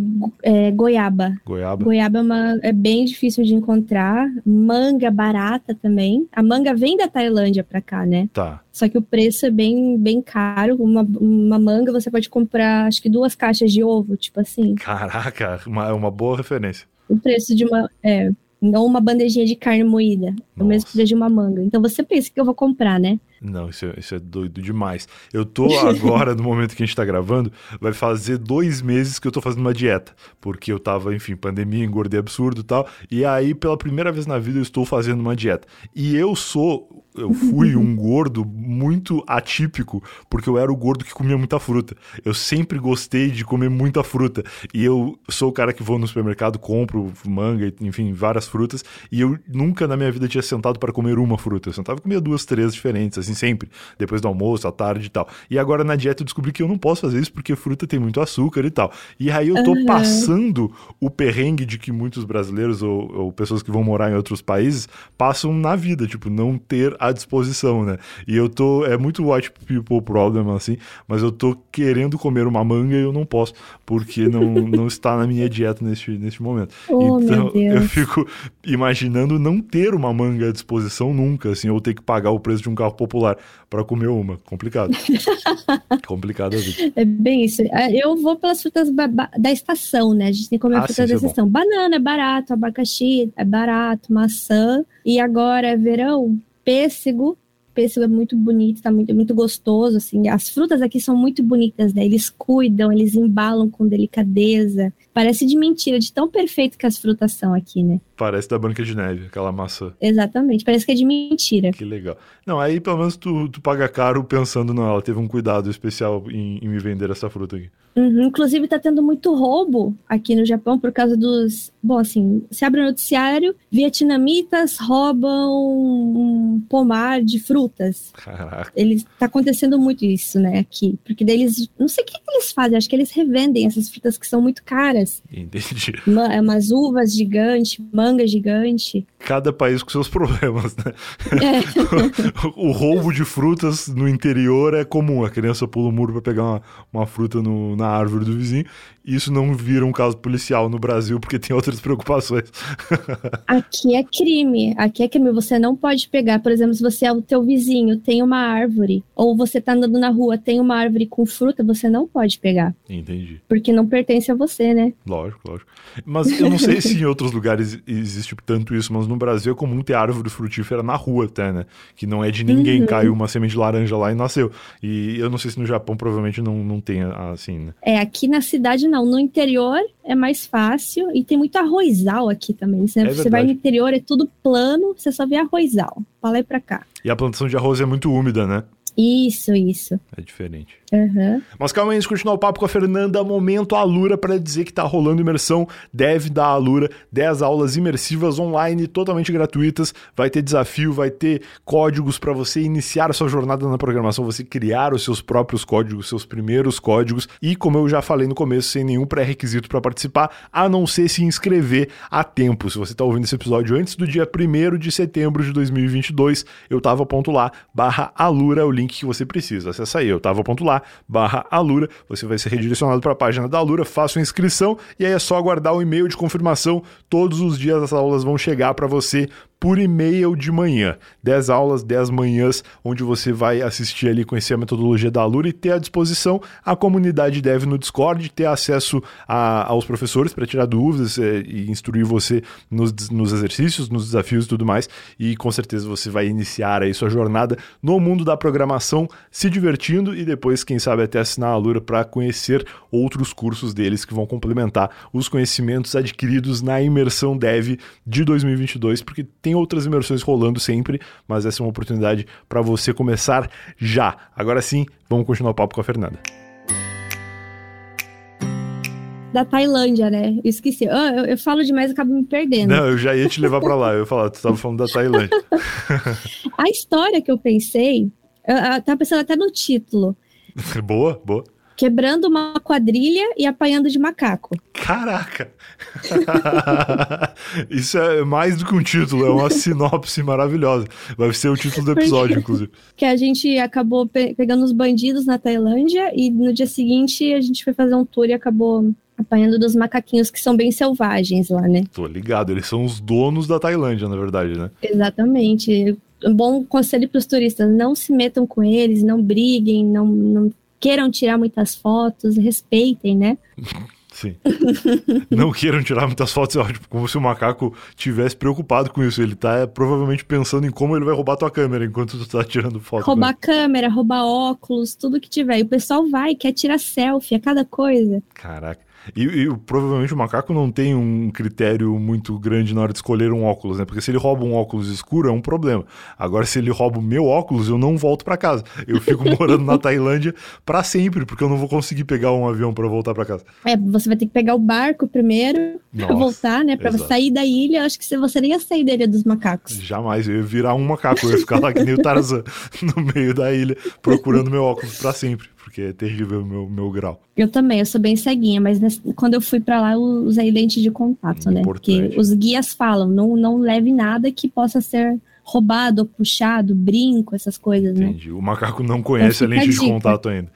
Speaker 2: é, goiaba.
Speaker 1: Goiaba.
Speaker 2: Goiaba é, uma, é bem difícil de encontrar. Manga barata também. A manga vem da Tailândia para cá, né?
Speaker 1: Tá.
Speaker 2: Só que o preço é bem, bem caro. Uma, uma manga você pode comprar, acho que duas caixas de ovo, tipo assim.
Speaker 1: Caraca, é uma, uma boa referência.
Speaker 2: O preço de uma. É, não uma bandejinha de carne moída. É o mesmo preço de uma manga. Então você pensa que eu vou comprar, né?
Speaker 1: Não, isso é, isso é doido demais. Eu tô agora, no momento que a gente tá gravando, vai fazer dois meses que eu tô fazendo uma dieta. Porque eu tava, enfim, pandemia, engordei absurdo e tal. E aí, pela primeira vez na vida, eu estou fazendo uma dieta. E eu sou eu fui um (laughs) gordo muito atípico, porque eu era o gordo que comia muita fruta. Eu sempre gostei de comer muita fruta. E eu sou o cara que vou no supermercado, compro manga, enfim, várias frutas. E eu nunca na minha vida tinha sentado para comer uma fruta. Eu sentava e comia duas, três diferentes, assim, sempre. Depois do almoço, à tarde e tal. E agora na dieta eu descobri que eu não posso fazer isso porque fruta tem muito açúcar e tal. E aí eu tô uhum. passando o perrengue de que muitos brasileiros ou, ou pessoas que vão morar em outros países passam na vida, tipo, não ter à disposição, né? E eu tô. É muito white people problem, assim, mas eu tô querendo comer uma manga e eu não posso, porque não, (laughs) não está na minha dieta neste, neste momento.
Speaker 2: Oh, então eu
Speaker 1: fico imaginando não ter uma manga à disposição nunca, assim, ou ter que pagar o preço de um carro popular para comer uma. Complicado. (laughs) Complicado a vida.
Speaker 2: É bem isso. É, eu vou pelas frutas da estação, né? A gente tem que comer ah, frutas sim, da estação. É Banana é barato, abacaxi é barato, maçã. E agora é verão, pêssego. Pêssego é muito bonito, tá muito, muito gostoso, assim. As frutas aqui são muito bonitas, né? Eles cuidam, eles embalam com delicadeza. Parece de mentira, de tão perfeito que as frutas são aqui, né?
Speaker 1: Parece da Branca de Neve, aquela maçã.
Speaker 2: Exatamente, parece que é de mentira.
Speaker 1: Que legal. Não, aí pelo menos tu, tu paga caro pensando, não, ela teve um cuidado especial em, em me vender essa fruta aqui.
Speaker 2: Uhum, inclusive tá tendo muito roubo aqui no Japão por causa dos. Bom, assim, se abre o noticiário, vietnamitas roubam um pomar de frutas.
Speaker 1: Caraca.
Speaker 2: Eles, tá acontecendo muito isso, né, aqui. Porque daí eles. Não sei o que, eles fazem, acho que eles revendem essas frutas que são muito caras.
Speaker 1: Entendi. (laughs)
Speaker 2: É umas uvas gigantes, manga gigante.
Speaker 1: Cada país com seus (laughs) problemas, né? É. o, (laughs) o roubo de frutas no interior é comum. A criança pula o muro para pegar uma, uma fruta no, na árvore do vizinho. Isso não vira um caso policial no Brasil porque tem outras preocupações. (laughs)
Speaker 2: Aqui é crime. Aqui é crime. Você não pode pegar, por exemplo, se você é o teu vizinho, tem uma árvore, ou você tá andando na rua, tem uma árvore com fruta, você não pode pegar.
Speaker 1: Entendi.
Speaker 2: Porque não pertence a você, né?
Speaker 1: Lógico, lógico. Mas eu não sei se em outros lugares existe tanto isso, mas no Brasil é comum ter árvore frutífera na rua até, né? Que não é de ninguém, uhum. caiu uma semente de laranja lá e nasceu. E eu não sei se no Japão provavelmente não, não tem assim, né?
Speaker 2: É, aqui na cidade não. No interior é mais fácil e tem muito arrozal aqui também. Você, é você vai no interior, é tudo plano, você só vê arrozal. Pra lá e pra cá.
Speaker 1: E a plantação de arroz é muito úmida, né?
Speaker 2: Isso, isso.
Speaker 1: É diferente.
Speaker 2: Uhum.
Speaker 1: Mas calma aí, antes de continuar o papo com a Fernanda, momento Alura para dizer que tá rolando imersão Deve da Alura, 10 aulas imersivas online, totalmente gratuitas. Vai ter desafio, vai ter códigos para você iniciar a sua jornada na programação, você criar os seus próprios códigos, seus primeiros códigos. E como eu já falei no começo, sem nenhum pré-requisito para participar, a não ser se inscrever a tempo. Se você tá ouvindo esse episódio antes do dia 1 de setembro de 2022, eu tava ponto lá, barra Alura, o link que você precisa. Acessa aí, eu tava ponto lá barra Alura. Você vai ser redirecionado para a página da Alura, faça a inscrição e aí é só aguardar o e-mail de confirmação. Todos os dias as aulas vão chegar para você por e-mail de manhã. 10 aulas, 10 manhãs, onde você vai assistir ali, conhecer a metodologia da Alura e ter à disposição a comunidade dev no Discord, ter acesso a, aos professores para tirar dúvidas é, e instruir você nos, nos exercícios, nos desafios e tudo mais. E com certeza você vai iniciar aí sua jornada no mundo da programação, se divertindo e depois, quem sabe, até assinar a Alura para conhecer outros cursos deles que vão complementar os conhecimentos adquiridos na imersão dev de 2022, porque tem tem outras imersões rolando sempre, mas essa é uma oportunidade para você começar já. Agora sim, vamos continuar o papo com a Fernanda
Speaker 2: da Tailândia, né? Eu esqueci. Eu, eu, eu, falo demais e acabo me perdendo.
Speaker 1: Não, eu já ia te levar para lá. Eu ia falar, tu estava falando da Tailândia. (laughs)
Speaker 2: a história que eu pensei, eu, eu tava pensando até no título. (laughs)
Speaker 1: boa, boa.
Speaker 2: Quebrando uma quadrilha e apanhando de macaco.
Speaker 1: Caraca! (laughs) Isso é mais do que um título, é uma (laughs) sinopse maravilhosa. Vai ser o título do episódio, inclusive.
Speaker 2: Que a gente acabou pe pegando os bandidos na Tailândia e no dia seguinte a gente foi fazer um tour e acabou apanhando dos macaquinhos que são bem selvagens lá, né?
Speaker 1: Tô ligado, eles são os donos da Tailândia, na verdade, né?
Speaker 2: Exatamente. Um bom conselho para os turistas: não se metam com eles, não briguem, não, não queiram tirar muitas fotos, respeitem, né?
Speaker 1: Sim. (laughs) não queiram tirar muitas fotos, é ótimo, como se o macaco tivesse preocupado com isso. Ele tá é, provavelmente pensando em como ele vai roubar tua câmera enquanto tu tá tirando foto.
Speaker 2: Roubar né? câmera, roubar óculos, tudo que tiver. E o pessoal vai, quer tirar selfie, a cada coisa.
Speaker 1: Caraca. E, e, provavelmente o macaco não tem um critério muito grande na hora de escolher um óculos, né? Porque se ele rouba um óculos escuro é um problema. Agora, se ele rouba o meu óculos, eu não volto para casa. Eu fico (laughs) morando na Tailândia para sempre, porque eu não vou conseguir pegar um avião para voltar para casa.
Speaker 2: É, você vai ter que pegar o barco primeiro para voltar, né? Para sair da ilha. Eu acho que você nem ia sair da ilha dos macacos.
Speaker 1: Jamais. Eu ia virar um macaco. Eu ia ficar lá que nem o Tarzan (laughs) no meio da ilha procurando meu óculos para sempre porque é terrível o meu, meu grau.
Speaker 2: Eu também, eu sou bem ceguinha, mas nesse, quando eu fui para lá, eu usei lente de contato, né? Porque os guias falam, não, não leve nada que possa ser roubado, puxado, brinco, essas coisas,
Speaker 1: Entendi.
Speaker 2: né?
Speaker 1: Entendi. O macaco não conhece a lente de contato ainda.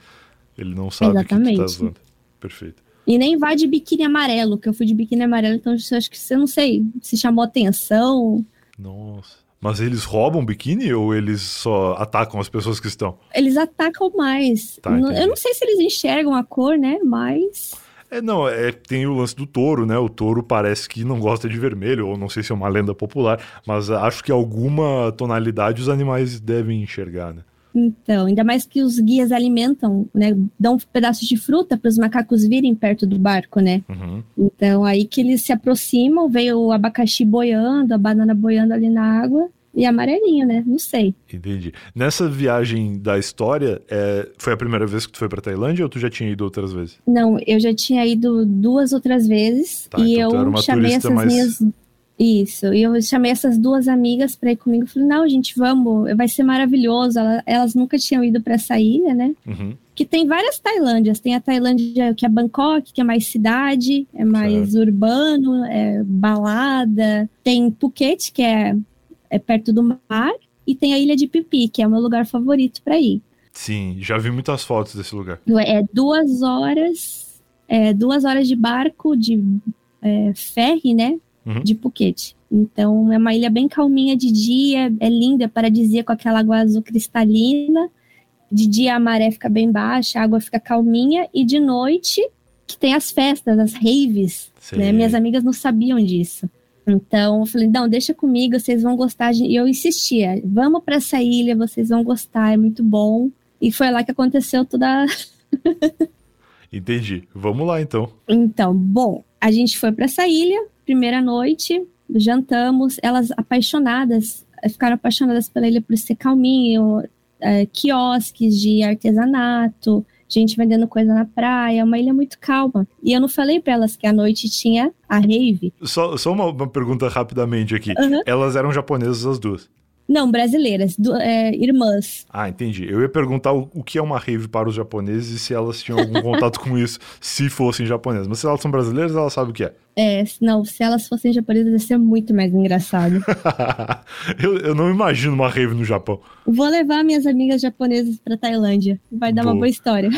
Speaker 1: Ele não sabe Exatamente. o que, tá usando. Perfeito.
Speaker 2: E nem vai de biquíni amarelo, que eu fui de biquíni amarelo, então eu acho que você não sei se chamou atenção.
Speaker 1: Nossa. Mas eles roubam biquíni ou eles só atacam as pessoas que estão?
Speaker 2: Eles atacam mais. Tá, eu não sei se eles enxergam a cor, né? Mas.
Speaker 1: É, não, é, tem o lance do touro, né? O touro parece que não gosta de vermelho, ou não sei se é uma lenda popular, mas acho que alguma tonalidade os animais devem enxergar, né?
Speaker 2: Então, ainda mais que os guias alimentam, né? Dão pedaços de fruta para os macacos virem perto do barco, né? Uhum. Então, aí que eles se aproximam, veio o abacaxi boiando, a banana boiando ali na água. E amarelinho, né? Não sei.
Speaker 1: Entendi. Nessa viagem da história, é, foi a primeira vez que tu foi pra Tailândia ou tu já tinha ido outras vezes?
Speaker 2: Não, eu já tinha ido duas outras vezes. Tá, e então eu chamei essas mais... minhas isso, e eu chamei essas duas amigas para ir comigo. Falei, não, gente, vamos, vai ser maravilhoso. Elas, nunca tinham ido para essa ilha, né? Uhum. Que tem várias Tailândias. Tem a Tailândia que é Bangkok, que é mais cidade, é mais certo. urbano, é balada. Tem Phuket, que é, é perto do mar. E tem a ilha de Pipi, que é o meu lugar favorito para ir.
Speaker 1: Sim, já vi muitas fotos desse lugar.
Speaker 2: É duas horas, é, duas horas de barco, de é, ferry, né? Uhum. de Phuket. Então é uma ilha bem calminha de dia, é linda, paradisíaca com aquela água azul cristalina. De dia a maré fica bem baixa, a água fica calminha e de noite que tem as festas, as raves, né? Minhas amigas não sabiam disso. Então eu falei, não, deixa comigo, vocês vão gostar. E eu insistia, vamos para essa ilha, vocês vão gostar, é muito bom. E foi lá que aconteceu toda. (laughs)
Speaker 1: Entendi. Vamos lá então.
Speaker 2: Então, bom, a gente foi para essa ilha, primeira noite, jantamos, elas apaixonadas, ficaram apaixonadas pela ilha por ser calminho, é, quiosques de artesanato, gente vendendo coisa na praia, uma ilha muito calma. E eu não falei para elas que à noite tinha a rave.
Speaker 1: Só, só uma, uma pergunta rapidamente aqui. Uhum. Elas eram japonesas as duas?
Speaker 2: Não, brasileiras, do, é, irmãs.
Speaker 1: Ah, entendi. Eu ia perguntar o, o, que é uma rave para os japoneses e se elas tinham algum (laughs) contato com isso, se fossem japonesas. Mas se elas são brasileiras, elas sabem o que é.
Speaker 2: É, não, se elas fossem japonesas, ia ser muito mais engraçado. (laughs)
Speaker 1: eu, eu não imagino uma rave no Japão.
Speaker 2: Vou levar minhas amigas japonesas para Tailândia. Vai dar boa. uma boa história.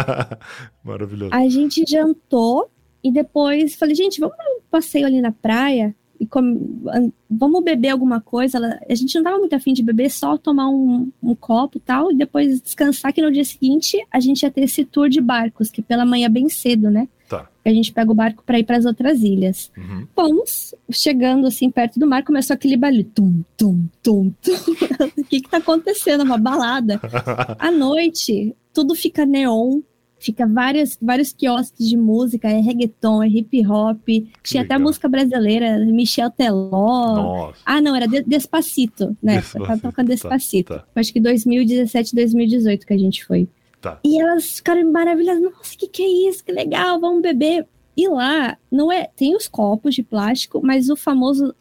Speaker 2: (laughs)
Speaker 1: Maravilhoso.
Speaker 2: A gente jantou e depois falei, gente, vamos dar um passeio ali na praia e vamos beber alguma coisa. Ela, a gente não tava muito afim de beber, só tomar um, um copo e tal, e depois descansar, que no dia seguinte a gente ia ter esse tour de barcos, que pela manhã bem cedo, né?
Speaker 1: Tá.
Speaker 2: A gente pega o barco para ir para as outras ilhas. Uhum. Fomos, chegando assim perto do mar, começou aquele barulho. Tum, tum, tum, tum. (laughs) o que que tá acontecendo? Uma balada. (laughs) à noite, tudo fica neon, fica várias, vários quiosques de música, é reggaeton, é hip hop, que tinha legal. até música brasileira, Michel Teló. Nossa. Ah, não, era Despacito, né? Despacito. Tava tocando tá, Despacito. Tá, tá. Acho que 2017, 2018 que a gente foi.
Speaker 1: Tá.
Speaker 2: E elas ficaram maravilhosas. Nossa, que que é isso? Que legal, vamos beber. E lá, não é, tem os copos de plástico, mas o famoso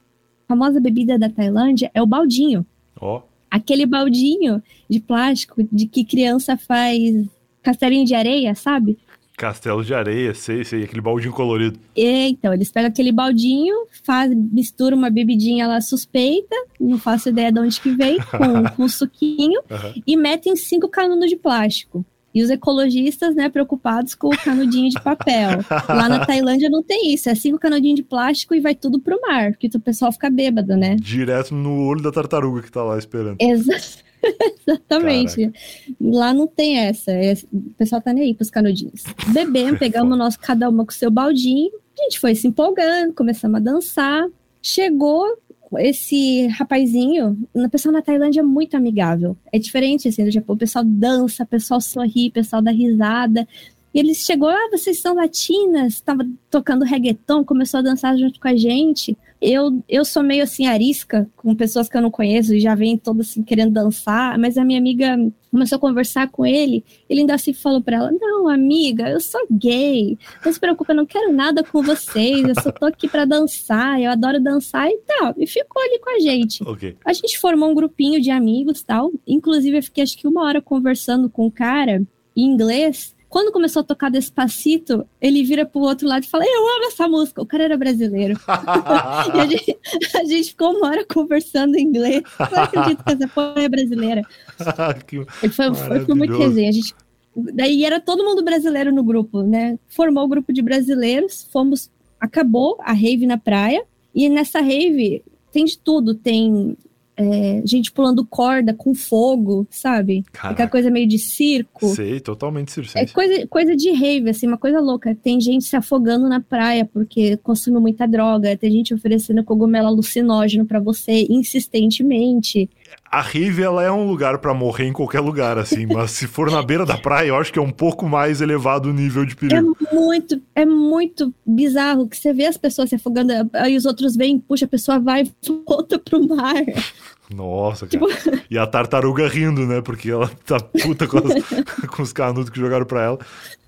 Speaker 2: a famosa bebida da Tailândia é o baldinho.
Speaker 1: Ó. Oh.
Speaker 2: Aquele baldinho de plástico de que criança faz castelinho de areia, sabe?
Speaker 1: Castelo de areia, sei, sei, aquele baldinho colorido.
Speaker 2: E, então, eles pegam aquele baldinho, faz, mistura uma bebidinha lá suspeita, não faço ideia de onde que vem, (laughs) com, com suquinho,
Speaker 1: Aham.
Speaker 2: e metem cinco canudos de plástico. E os ecologistas, né, preocupados com o canudinho de papel. Lá na (laughs) Tailândia não tem isso, é cinco canudinhos de plástico e vai tudo pro mar, porque o pessoal fica bêbado, né?
Speaker 1: Direto no olho da tartaruga que tá lá esperando.
Speaker 2: Exa- (laughs) (laughs) Exatamente. Lá não tem essa. é- o pessoal tá nem aí pros canudinhos. Bebemos, (laughs) pegamos nosso, cada uma com seu baldinho. A gente foi se empolgando, começamos a dançar. Chegou esse rapazinho. O pessoal na Tailândia é muito amigável. É diferente assim do Japão. O pessoal dança, o pessoal sorri, o pessoal dá risada. E ele chegou, ah, vocês são latinas, estava tocando reggaeton, começou a dançar junto com a gente. Eu, eu sou meio assim arisca com pessoas que eu não conheço e já vem todas assim querendo dançar, mas a minha amiga começou a conversar com ele, ele ainda assim falou para ela: "Não, amiga, eu sou gay. Não se preocupe, eu não quero nada com vocês, eu só tô aqui para dançar, eu adoro dançar e tal". E ficou ali com a gente.
Speaker 1: Ok.
Speaker 2: A gente formou um grupinho de amigos tal. Inclusive, eu fiquei acho que uma hora conversando com o cara em inglês. Quando começou a tocar Despacito, ele vira pro outro lado e fala: Eu amo essa música. O cara era brasileiro. (laughs) E a gente, a gente ficou uma hora conversando em inglês. Eu não acredito que essa porra é brasileira. (laughs) Foi, foi, foi muito resenha. A gente, daí era todo mundo brasileiro no grupo, né? Formou o grupo de brasileiros, fomos. Acabou a rave na praia. E nessa rave tem de tudo. Tem é, gente pulando corda com fogo, sabe? Aquela
Speaker 1: Caraca.
Speaker 2: coisa meio de circo.
Speaker 1: Sei, totalmente
Speaker 2: É
Speaker 1: circense.
Speaker 2: coisa, coisa de rave, assim, uma coisa louca. Tem gente se afogando na praia porque consumiu muita droga. Tem gente oferecendo cogumelo alucinógeno pra você insistentemente.
Speaker 1: A rave, ela é um lugar pra morrer em qualquer lugar, assim, mas se for na beira da praia, eu acho que é um pouco mais elevado o nível de
Speaker 2: É
Speaker 1: perigo.
Speaker 2: muito, é muito bizarro que você vê as pessoas se afogando, aí os outros vêm, puxa, a pessoa vai e volta pro mar.
Speaker 1: Nossa,
Speaker 2: Tipo-
Speaker 1: cara. E a tartaruga rindo, né? Porque ela tá puta com, as- (laughs) com os canudos que jogaram pra ela.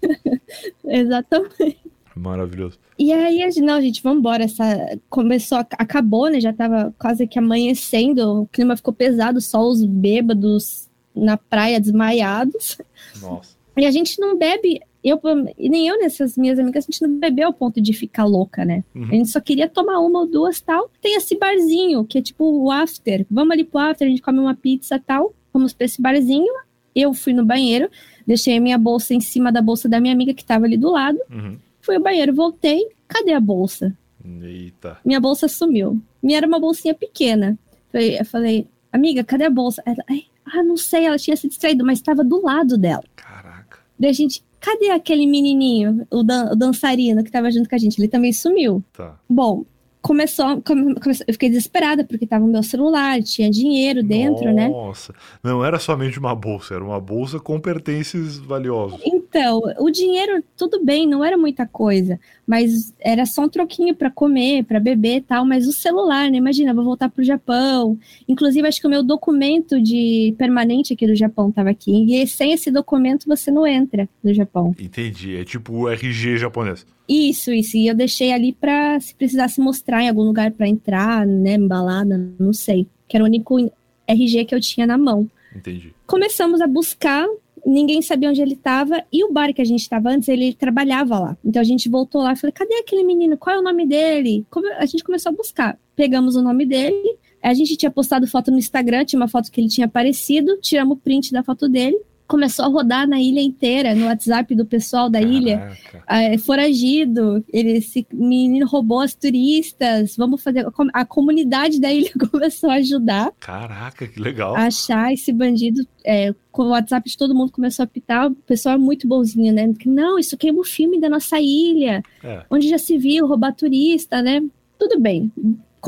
Speaker 1: (laughs)
Speaker 2: Exatamente.
Speaker 1: Maravilhoso.
Speaker 2: E aí, não, gente, vamos embora. Essa começou, acabou, né? Já tava quase que amanhecendo, o clima ficou pesado, só os bêbados na praia desmaiados.
Speaker 1: Nossa.
Speaker 2: E a gente não bebe, eu e nem eu nessas minhas amigas, a gente não bebeu ao ponto de ficar louca, né?
Speaker 1: Uhum.
Speaker 2: A gente só queria tomar uma ou duas tal. Tem esse barzinho, que é tipo o after. Vamos ali pro after, a gente come uma pizza tal. Vamos pra esse barzinho. Eu fui no banheiro, deixei a minha bolsa em cima da bolsa da minha amiga que tava ali do lado.
Speaker 1: Uhum.
Speaker 2: Fui ao banheiro, voltei. Cadê a bolsa?
Speaker 1: Eita.
Speaker 2: Minha bolsa sumiu. Minha era uma bolsinha pequena. Falei- Eu falei, amiga, cadê a bolsa? Ela, "Ai, ah, não sei, ela tinha se distraído, mas estava do lado dela.
Speaker 1: Caraca.
Speaker 2: Daí a gente, cadê aquele menininho, o, dan- o dançarino que tava junto com a gente? Ele também sumiu.
Speaker 1: Tá.
Speaker 2: Bom, começou, come- começou- eu fiquei desesperada porque tava o meu celular, tinha dinheiro dentro, né?
Speaker 1: Nossa. Não era somente uma bolsa, era uma bolsa com pertences valiosos.
Speaker 2: Então, o dinheiro, tudo bem, não era muita coisa, mas era só um troquinho para comer, para beber e tal, mas o celular, né? Imagina, vou voltar pro Japão. Inclusive, acho que o meu documento de permanente aqui do Japão tava aqui, e sem esse documento você não entra no Japão.
Speaker 1: Entendi. É tipo o RG japonês.
Speaker 2: Isso, isso, e eu deixei ali pra se precisasse mostrar em algum lugar para entrar, né, embalada, não sei, que era o único RG que eu tinha na mão.
Speaker 1: Entendi.
Speaker 2: começamos a buscar, ninguém sabia onde ele estava, e o bar que a gente estava antes, ele trabalhava lá. Então a gente voltou lá e falei, cadê aquele menino? Qual é o nome dele? A gente começou a buscar. Pegamos o nome dele, a gente tinha postado foto no Instagram, tinha uma foto que ele tinha aparecido, tiramos o print da foto dele, começou a rodar na ilha inteira, no WhatsApp do pessoal da ilha.
Speaker 1: Caraca.
Speaker 2: Ah, é foragido, ele, esse menino roubou as turistas, vamos fazer. A comunidade da ilha (laughs) começou a ajudar
Speaker 1: Caraca, que legal.
Speaker 2: achar esse bandido. É, com o WhatsApp de todo mundo começou a pitar, o pessoal é muito bonzinho, né? Não, isso queima o filme da nossa ilha,
Speaker 1: É.
Speaker 2: onde já se viu roubar turista, né? Tudo bem.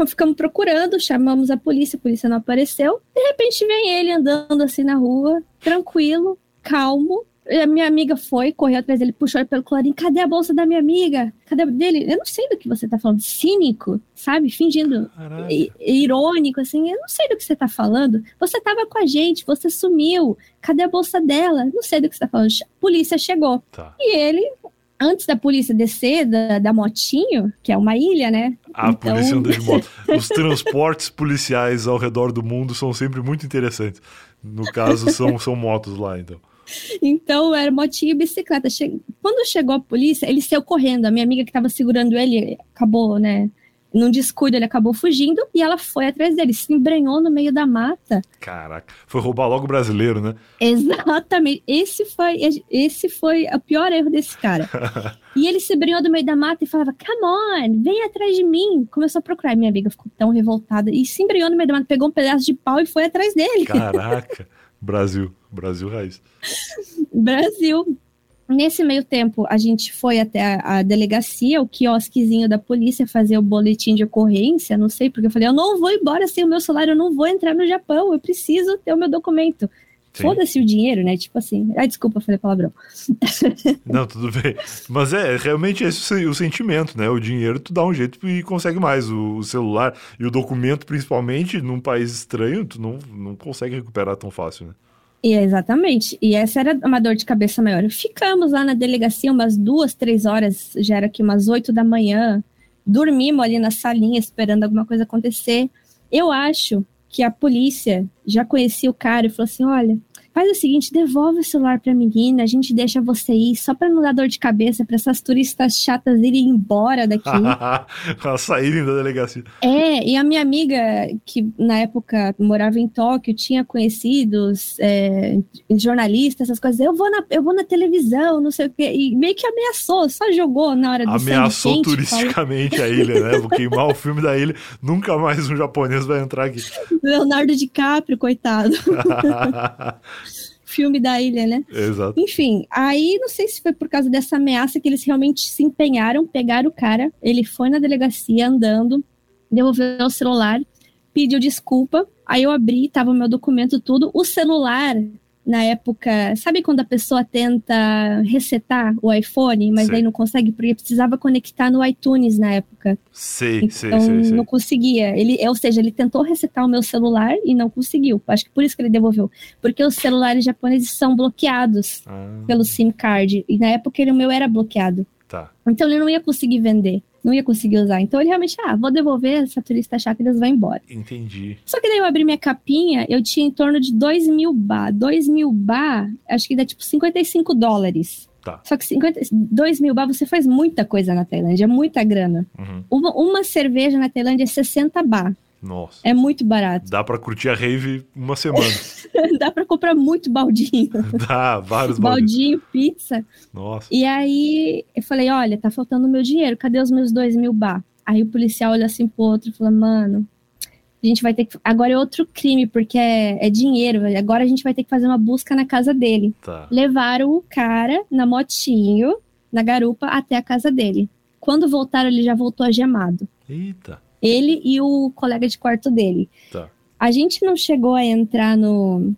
Speaker 2: Ficamos procurando, chamamos a polícia, a polícia não apareceu. De repente vem ele andando assim na rua, tranquilo, calmo. E A minha amiga foi, correu atrás dele, puxou ele pelo colarinho. Cadê a bolsa da minha amiga? Cadê dele? Eu não sei do que você tá falando. Cínico, sabe? Fingindo i- irônico, assim, eu não sei do que você tá falando. Você tava com a gente, você sumiu. Cadê a bolsa dela? Não sei do que você tá falando. A polícia chegou.
Speaker 1: Tá.
Speaker 2: E ele, antes da polícia descer da, da motinho, que é uma ilha, né?
Speaker 1: A
Speaker 2: Então-
Speaker 1: polícia anda (laughs) de moto. Os transportes policiais ao redor do mundo são sempre muito interessantes. No caso, são, são motos lá, então.
Speaker 2: Então era motinho e bicicleta. Quando chegou a polícia, ele saiu correndo. A minha amiga que estava segurando ele acabou, né? Num descuido, ele acabou fugindo e ela foi atrás dele, se embrenhou no meio da mata.
Speaker 1: Caraca, foi roubar logo o brasileiro, né?
Speaker 2: Exatamente. Esse foi, esse foi o pior erro desse cara. (laughs) e ele se embrenhou no meio da mata e falava: Come on, vem atrás de mim. Começou a procurar. Minha amiga ficou tão revoltada e se embrenhou no meio da mata, pegou um pedaço de pau e foi atrás dele.
Speaker 1: Caraca, Brasil, Brasil raiz. (laughs)
Speaker 2: Brasil. Nesse meio tempo, a gente foi até a, a, delegacia, o quiosquezinho da polícia, fazer o boletim de ocorrência, não sei, porque eu falei, eu não vou embora sem o meu celular, eu não vou entrar no Japão, eu preciso ter o meu documento. Foda-se o dinheiro, né? Tipo assim. Ai, desculpa, falei palavrão. (laughs)
Speaker 1: Não, tudo bem. Mas é, realmente esse é o sentimento, né? O dinheiro tu dá um jeito e consegue mais. O, o celular e o documento, principalmente, num país estranho, tu não, não consegue recuperar tão fácil, né?
Speaker 2: E exatamente. E essa era uma dor de cabeça maior. Ficamos lá na delegacia umas duas, três horas, já era aqui umas oito da manhã. Dormimos ali na salinha esperando alguma coisa acontecer. Eu acho que a polícia já conhecia o cara e falou assim: olha, Faz o seguinte, devolve o celular pra menina, a gente deixa você ir, só pra não dar dor de cabeça pra essas turistas chatas irem embora daqui. (laughs)
Speaker 1: Elas saírem da delegacia.
Speaker 2: É, e a minha amiga, que na época morava em Tóquio, tinha conhecidos é, jornalistas, essas coisas, eu vou, na, eu vou na televisão, não sei o quê, e meio que ameaçou, só jogou na hora do
Speaker 1: Ameaçou turisticamente falou... a ilha, né? Vou queimar o filme da ilha, nunca mais um japonês vai entrar aqui. (laughs)
Speaker 2: Leonardo DiCaprio, coitado (laughs) filme da ilha, né?
Speaker 1: Exato.
Speaker 2: Enfim, aí não sei se foi por causa dessa ameaça que eles realmente se empenharam, pegaram o cara, ele foi na delegacia andando, devolveu o celular, pediu desculpa, aí eu abri, tava o meu documento tudo, o celular na época, sabe quando a pessoa tenta resetar o iPhone, mas aí não consegue porque precisava conectar no iTunes na época.
Speaker 1: Sei,
Speaker 2: então,
Speaker 1: sei, sei, sei.
Speaker 2: não conseguia. Ele, ou seja, ele tentou resetar o meu celular e não conseguiu. Acho que por isso que ele devolveu, porque os celulares japoneses são bloqueados ah. pelo SIM card e na época ele, o meu era bloqueado.
Speaker 1: Tá.
Speaker 2: Então ele não ia conseguir vender não ia conseguir usar. Então ele realmente, ah, vou devolver, essa turista eles vão embora.
Speaker 1: Entendi.
Speaker 2: Só que daí eu abri minha capinha, eu tinha em torno de 2 mil ba. 2 mil ba, acho que dá tipo 55 dólares.
Speaker 1: Tá.
Speaker 2: Só que 50, 2 mil ba você faz muita coisa na Tailândia, é muita grana.
Speaker 1: Uhum.
Speaker 2: Uma, uma cerveja na Tailândia é 60 ba.
Speaker 1: Nossa.
Speaker 2: É muito barato.
Speaker 1: Dá para curtir a rave uma semana. (laughs)
Speaker 2: Dá para comprar muito baldinho. (laughs)
Speaker 1: Dá, vários
Speaker 2: baldinhos. Baldinho, pizza.
Speaker 1: Nossa.
Speaker 2: E aí eu falei, olha, tá faltando meu dinheiro, cadê os meus dois mil bar? Aí o policial olha assim pro outro e fala, mano, a gente vai ter que. Agora é outro crime, porque é, é dinheiro. Agora a gente vai ter que fazer uma busca na casa dele.
Speaker 1: Tá.
Speaker 2: Levaram o cara na motinho, na garupa, até a casa dele. Quando voltaram, ele já voltou agemado.
Speaker 1: Eita.
Speaker 2: Ele e o colega de quarto dele.
Speaker 1: Tá.
Speaker 2: A gente não chegou a entrar no,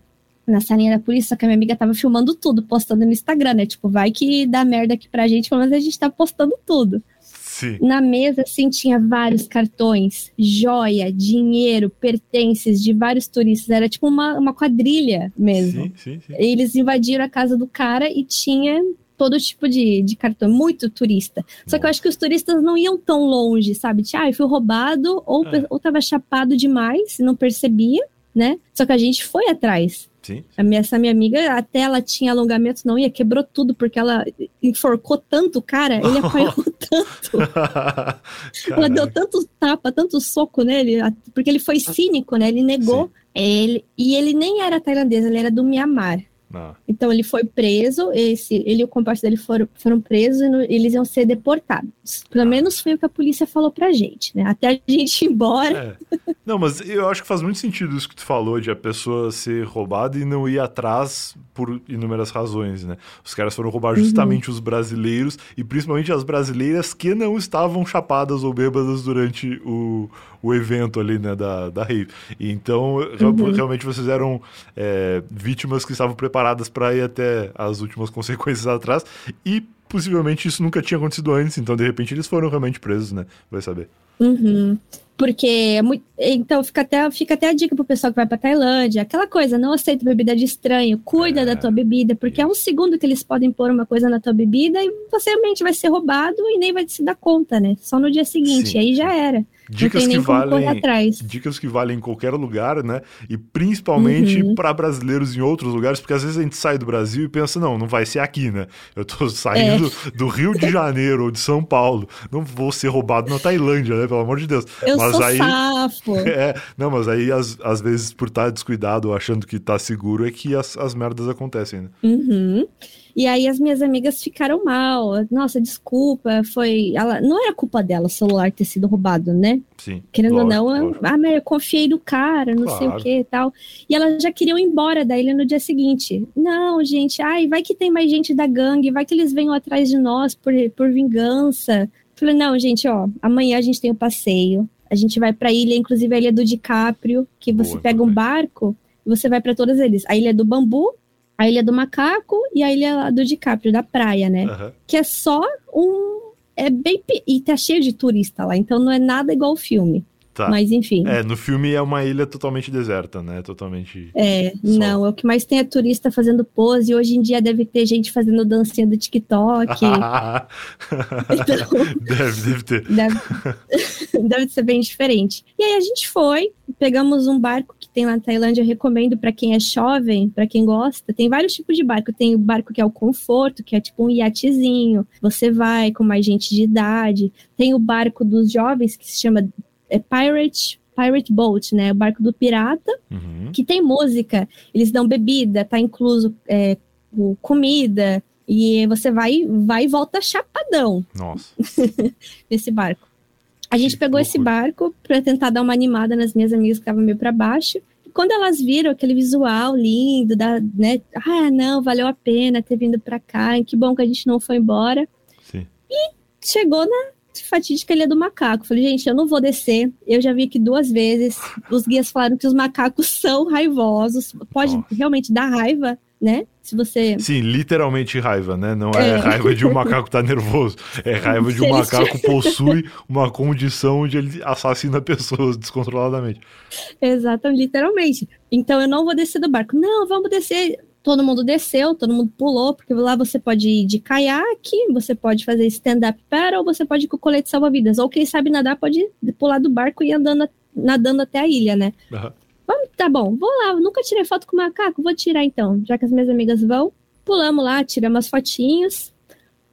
Speaker 2: na salinha da polícia, só que a minha amiga tava filmando tudo, postando no Instagram, né? Tipo, vai que dá merda aqui pra gente, mas a gente tá postando tudo.
Speaker 1: Sim.
Speaker 2: Na mesa, assim, tinha vários cartões, joia, dinheiro, pertences de vários turistas. Era tipo uma, uma quadrilha mesmo.
Speaker 1: Sim, sim, sim.
Speaker 2: Eles invadiram a casa do cara e tinha todo tipo de, de cartão, muito turista. Só que eu acho que os turistas não iam tão longe, sabe? Tipo, ah, foi roubado ou, é. ou tava chapado demais, não percebia, né? Só que a gente foi atrás.
Speaker 1: Sim.
Speaker 2: A minha, essa minha amiga, até ela tinha alongamento, não ia, quebrou tudo, porque ela enforcou tanto o cara, ele (laughs) apanhou tanto. ela deu tanto tapa, tanto soco nele, porque ele foi cínico, né? Ele negou. Ele, e ele nem era tailandês, ele era do Mianmar.
Speaker 1: Ah.
Speaker 2: Então ele foi preso, esse, ele e o comparsa dele foram, foram presos e no, eles iam ser deportados. Pelo ah. menos foi o que a polícia falou pra gente, né? Até a gente ir embora.
Speaker 1: É. Não, mas eu acho que faz muito sentido isso que tu falou de a pessoa ser roubada e não ir atrás por inúmeras razões, né? Os caras foram roubar uhum. justamente uhum. os brasileiros e principalmente as brasileiras que não estavam chapadas ou bêbadas durante o, o evento ali, né, da, da rave. E então, uhum. realmente vocês eram é, vítimas que estavam preparadas para ir até as últimas (laughs) consequências atrás e possivelmente isso nunca tinha acontecido antes, então de repente eles foram realmente presos, né? Vai saber.
Speaker 2: Uhum. Porque é muito, então fica até, fica até a dica pro pessoal que vai pra Tailândia. Aquela coisa, não aceita bebida de estranho, cuida é, da tua bebida, porque é um segundo que eles podem pôr uma coisa na tua bebida e você realmente vai ser roubado e nem vai se dar conta, né? Só no dia seguinte, Sim. aí já era.
Speaker 1: Dicas que valem, dicas que valem em qualquer lugar, né? E principalmente uhum. para brasileiros em outros lugares, porque às vezes a gente sai do Brasil e pensa, não, não vai ser aqui, né? Eu tô (laughs) saindo é. do Rio de Janeiro ou de São Paulo, não vou ser roubado na Tailândia, né? Pelo amor de Deus.
Speaker 2: Eu mas sou aí, safo. (laughs)
Speaker 1: É, não, mas aí às, às vezes por estar descuidado, achando que tá seguro, é que as, as merdas acontecem, né?
Speaker 2: Uhum. E aí as minhas amigas ficaram mal. Nossa, desculpa, foi. Ela... Não era culpa dela o celular ter sido roubado, né?
Speaker 1: Sim.
Speaker 2: Querendo ou não, lógico. ah, mas eu confiei no cara, não claro. sei o que e tal. E elas já queriam ir embora da ilha no dia seguinte. Não, gente, ai, vai que tem mais gente da gangue, vai que eles venham atrás de nós por, por vingança. Falei, não, gente, ó, amanhã a gente tem o um passeio. A gente vai pra ilha, inclusive a ilha do DiCaprio, que você Boa, pega um barco e você vai para todas eles. A ilha do bambu, a Ilha do Macaco e a Ilha do DiCaprio, da praia, né? Uhum. Que é só um. É bem. E tá cheio de turista lá, então não é nada igual o filme. Tá. Mas enfim.
Speaker 1: É, no filme é uma ilha totalmente deserta, né? Totalmente.
Speaker 2: É, só. não, é o que mais tem é turista fazendo pose. E hoje em dia deve ter gente fazendo dancinha do (laughs) TikTok.
Speaker 1: então, deve, deve ter.
Speaker 2: Deve, (laughs) deve ser bem diferente. E aí a gente foi, pegamos um barco que tem lá na Tailândia, eu recomendo para quem é jovem, para quem gosta. Tem vários tipos de barco. Tem o barco que é o conforto, que é tipo um iatezinho. Você vai com mais gente de idade. Tem o barco dos jovens, que se chama é Pirate Pirate Boat, né? O barco do pirata, uhum. que tem música, eles dão bebida, tá incluso é, comida, e você vai, vai e volta chapadão.
Speaker 1: Nossa. (laughs)
Speaker 2: nesse barco. A gente que pegou loucura. esse barco para tentar dar uma animada nas minhas amigas que estavam meio para baixo. E quando elas viram aquele visual lindo, da, né? Ah, não, valeu a pena ter vindo para cá, que bom que a gente não foi embora.
Speaker 1: Sim.
Speaker 2: E chegou na, fatídica Ilha do Macaco. Falei, gente, eu não vou descer. Eu já vi aqui duas vezes. Os guias falaram que os macacos (laughs) são raivosos. Pode Nossa. realmente dar raiva, né? Se você.
Speaker 1: Sim, literalmente raiva, né? Não é, é. raiva de um macaco estar tá nervoso. É raiva de um (laughs) macaco possui uma condição onde ele assassina pessoas descontroladamente.
Speaker 2: Exatamente, literalmente. Então eu não vou descer do barco. Não, vamos descer todo mundo desceu, todo mundo pulou, porque lá você pode ir de caiaque, você pode fazer stand-up paddle, você pode ir com colete salva-vidas. Ou quem sabe nadar pode pular do barco e ir andando, nadando até a ilha, né? Uhum. Vamos, tá bom, vou lá, nunca tirei foto com macaco, vou tirar então, já que as minhas amigas vão. Pulamos lá, tiramos as fotinhos.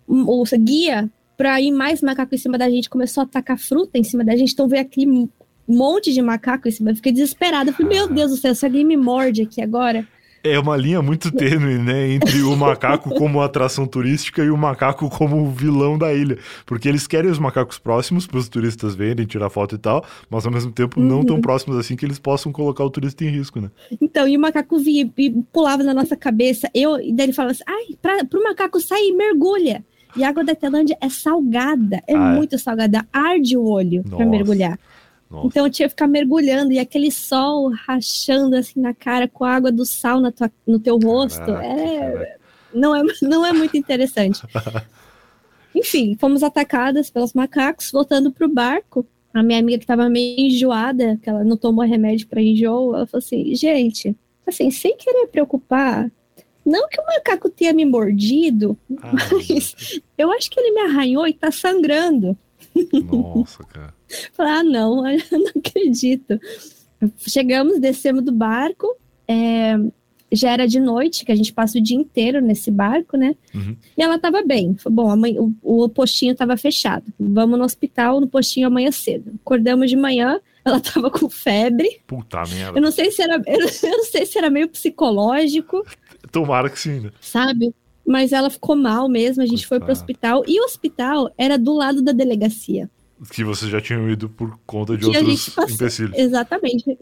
Speaker 2: O guia, pra ir mais macaco em cima da gente, começou a atacar fruta em cima da gente, então veio aquele monte de macaco em cima. Eu fiquei desesperada. falei, meu Deus do céu, se alguém me morde aqui agora
Speaker 1: é uma linha muito tênue, né, entre o macaco como atração turística e o macaco como vilão da ilha, porque eles querem os macacos próximos para os turistas verem, tirar foto e tal, mas ao mesmo tempo uhum. não tão próximos assim que eles possam colocar o turista em risco, né?
Speaker 2: Então, e o macaco via e pulava na nossa cabeça, eu, e daí ele falava assim, ai, para o macaco sair, mergulha. E a água da Tailândia é salgada, é ah, é? muito é? salgada, arde o olho para mergulhar. Nossa. Então eu tinha que ficar mergulhando e aquele sol rachando assim na cara com a água do sal na tua, no teu rosto. Caraca, é, não, é, (laughs) não é muito interessante. (laughs) Enfim, fomos atacadas pelos macacos, voltando pro barco. A minha amiga que estava meio enjoada, que ela não tomou remédio para enjoo, ela falou assim: gente, assim, sem querer preocupar, não que o macaco tenha me mordido, Ai, mas eu acho que ele me arranhou e tá sangrando.
Speaker 1: Nossa, cara.
Speaker 2: Falei, ah, não, (laughs) eu não acredito. Chegamos, descemos do barco, é, já era de noite, que a gente passa o dia inteiro nesse barco, né? Uhum. E ela tava bem. Falei, bom, amanhã, o, o postinho tava fechado. Vamos no hospital, no postinho amanhã cedo. Acordamos de manhã, ela (laughs) tava com febre.
Speaker 1: Puta merda.
Speaker 2: Eu não sei se era, (laughs) eu não sei se era meio psicológico.
Speaker 1: Tomara que sim, né?
Speaker 2: Sabe? Mas ela ficou mal mesmo, a gente Coitado. foi pro hospital. E o hospital era do lado da delegacia.
Speaker 1: Que você já tinha ido por conta de que outros empecilhos.
Speaker 2: Exatamente.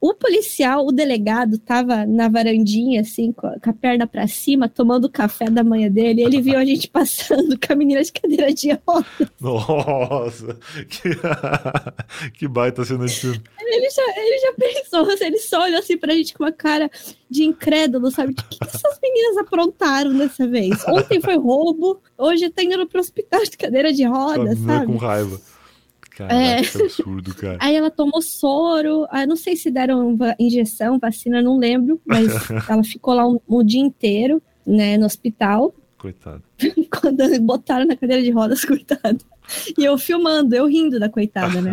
Speaker 2: O policial, o delegado, tava na varandinha, assim, com a, perna pra cima, tomando o café da manhã dele. Ele viu a gente (laughs) passando com a menina de cadeira de rodas.
Speaker 1: Nossa! Que, (laughs) que baita cena de filme.
Speaker 2: Ele já, ele já pensou, ele só olhou assim pra gente com uma cara de incrédulo, sabe? O que, que essas meninas aprontaram dessa vez? Ontem foi roubo, hoje tá indo pro hospital de cadeira de rodas, sabe?
Speaker 1: Com raiva. Caraca, é. que absurdo, cara.
Speaker 2: Aí ela tomou soro, ah, não sei se deram injeção, vacina, não lembro, mas (laughs) ela ficou lá um, um dia inteiro, né, no hospital.
Speaker 1: Coitado. (laughs)
Speaker 2: Quando botaram na cadeira de rodas, (laughs) coitado. E eu filmando, eu rindo da coitada, né?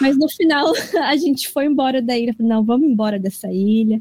Speaker 2: Mas no final a gente foi embora da ilha. Não, vamos embora dessa ilha.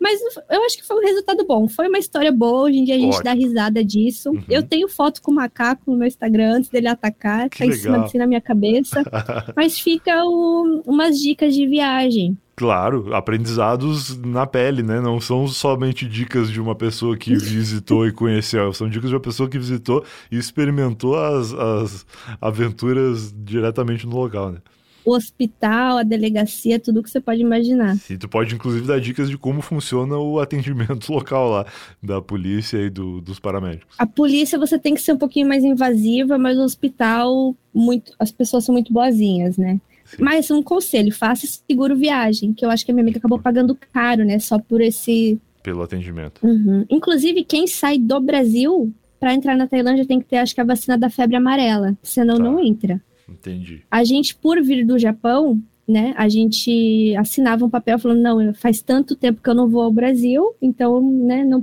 Speaker 2: Mas eu acho que foi um resultado bom. Foi uma história boa. Hoje em dia a gente Ótimo. dá risada disso. Uhum. Eu tenho foto com o macaco no meu Instagram antes dele atacar. Que tá legal. em cima assim na minha cabeça. (laughs) Mas fica o, umas dicas de viagem.
Speaker 1: Claro, aprendizados na pele, né? Não são somente dicas de uma pessoa que (laughs) visitou e conheceu, são dicas de uma pessoa que visitou e experimentou as, as aventuras diretamente no local, né?
Speaker 2: O hospital, a delegacia, tudo que você pode imaginar.
Speaker 1: E tu pode, inclusive, dar dicas de como funciona o atendimento (laughs) local lá, da polícia e do, dos paramédicos.
Speaker 2: A polícia você tem que ser um pouquinho mais invasiva, mas o hospital, muito, as pessoas são muito boazinhas, né? Sim. Mas um conselho, faça seguro viagem, que eu acho que a minha amiga acabou pagando caro, né? Só por esse.
Speaker 1: Pelo atendimento.
Speaker 2: Uhum. Inclusive, quem sai do Brasil para entrar na Tailândia tem que ter, acho que, a vacina da febre amarela. Senão tá. não entra.
Speaker 1: Entendi.
Speaker 2: A gente, por vir do Japão, né, a gente assinava um papel falando, não, faz tanto tempo que eu não vou ao Brasil, então, né, não,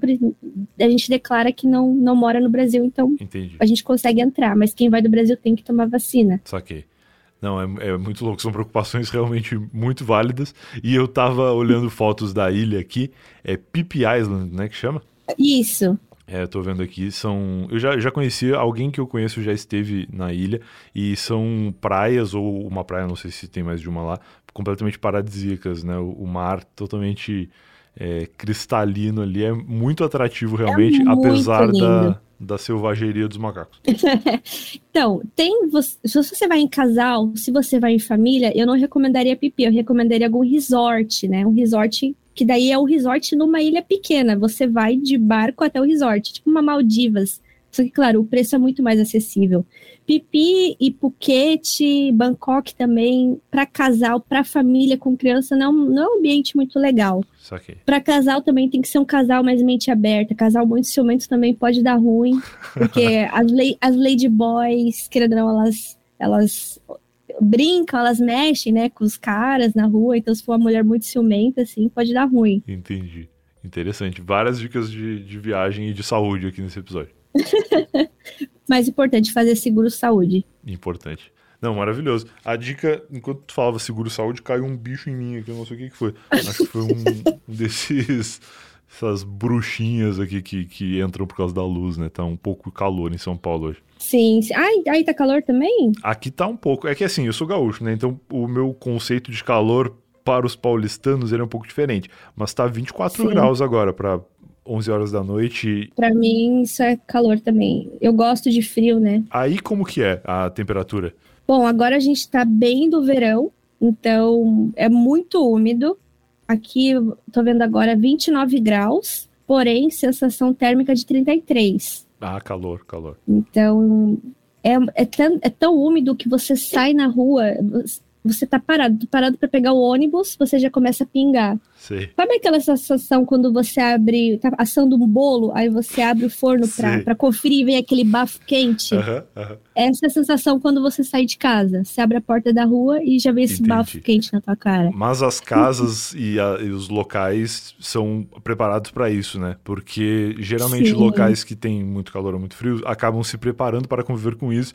Speaker 2: a gente declara que não, não mora no Brasil, então
Speaker 1: Entendi.
Speaker 2: a gente consegue entrar, mas quem vai do Brasil tem que tomar vacina.
Speaker 1: Saquei. Não, é, é, muito louco, são preocupações (laughs) realmente muito válidas. E eu tava olhando fotos da ilha aqui, é Pip Island, né, que chama?
Speaker 2: Isso.
Speaker 1: É, tô vendo aqui, são. Eu já, já conheci, alguém que eu conheço já esteve na ilha, e são praias, ou uma praia, não sei se tem mais de uma lá, completamente paradisíacas, né? O, o mar totalmente é, cristalino ali, é muito atrativo realmente, é muito apesar da, da selvageria dos macacos. (laughs)
Speaker 2: então, tem. Se você vai em casal, se você vai em família, eu não recomendaria pipi, eu recomendaria algum resort, né? Um resort que daí é o resort numa ilha pequena. Você vai de barco até o resort, tipo uma Maldivas. Só que, claro, o preço é muito mais acessível. Pipi e Phuket, Bangkok também, para casal, para família com criança, não, não é um ambiente muito legal. Para casal também tem que ser um casal mais mente aberta. Casal muito ciumento também pode dar ruim, porque (laughs) as, as lady boys, querendo ou não, elas, elas brincam, elas mexem, né, com os caras na rua, então se for uma mulher muito ciumenta, assim, pode dar ruim.
Speaker 1: Entendi. Interessante. Várias dicas de, de viagem e de saúde aqui nesse episódio. (laughs)
Speaker 2: Mais importante, fazer seguro saúde.
Speaker 1: Importante. Não, maravilhoso. A dica, enquanto tu falava seguro saúde, caiu um bicho em mim aqui, eu não sei o que, que foi. Acho que foi um desses essas bruxinhas aqui que, que entram por causa da luz, né? Tá um pouco calor em São Paulo hoje.
Speaker 2: Sim. Ai, aí tá calor também?
Speaker 1: Aqui tá um pouco. É que assim, eu sou gaúcho, né? Então o meu conceito de calor para os paulistanos ele é um pouco diferente. Mas tá 24 sim. graus agora para 11 horas da noite.
Speaker 2: Para mim isso é calor também. Eu gosto de frio, né?
Speaker 1: Aí como que é a temperatura?
Speaker 2: Bom, agora a gente tá bem do verão, então é muito úmido. Aqui, tô vendo agora 29 graus, porém, sensação térmica de 33.
Speaker 1: Ah, calor, calor.
Speaker 2: Então, é, é, tão, é tão úmido que você sai na rua, você tá parado, parado para pegar o ônibus, você já começa a pingar.
Speaker 1: Sim.
Speaker 2: Sabe aquela sensação quando você abre, tá assando um bolo, aí você abre o forno para conferir e vem aquele bafo quente? Essa é a sensação quando você sai de casa. Você abre a porta da rua e já vê esse Entendi. bafo quente na tua cara.
Speaker 1: Mas as casas e, a, e, os locais são preparados para isso, né? Porque geralmente Sim. locais que têm muito calor ou muito frio acabam se preparando para conviver com isso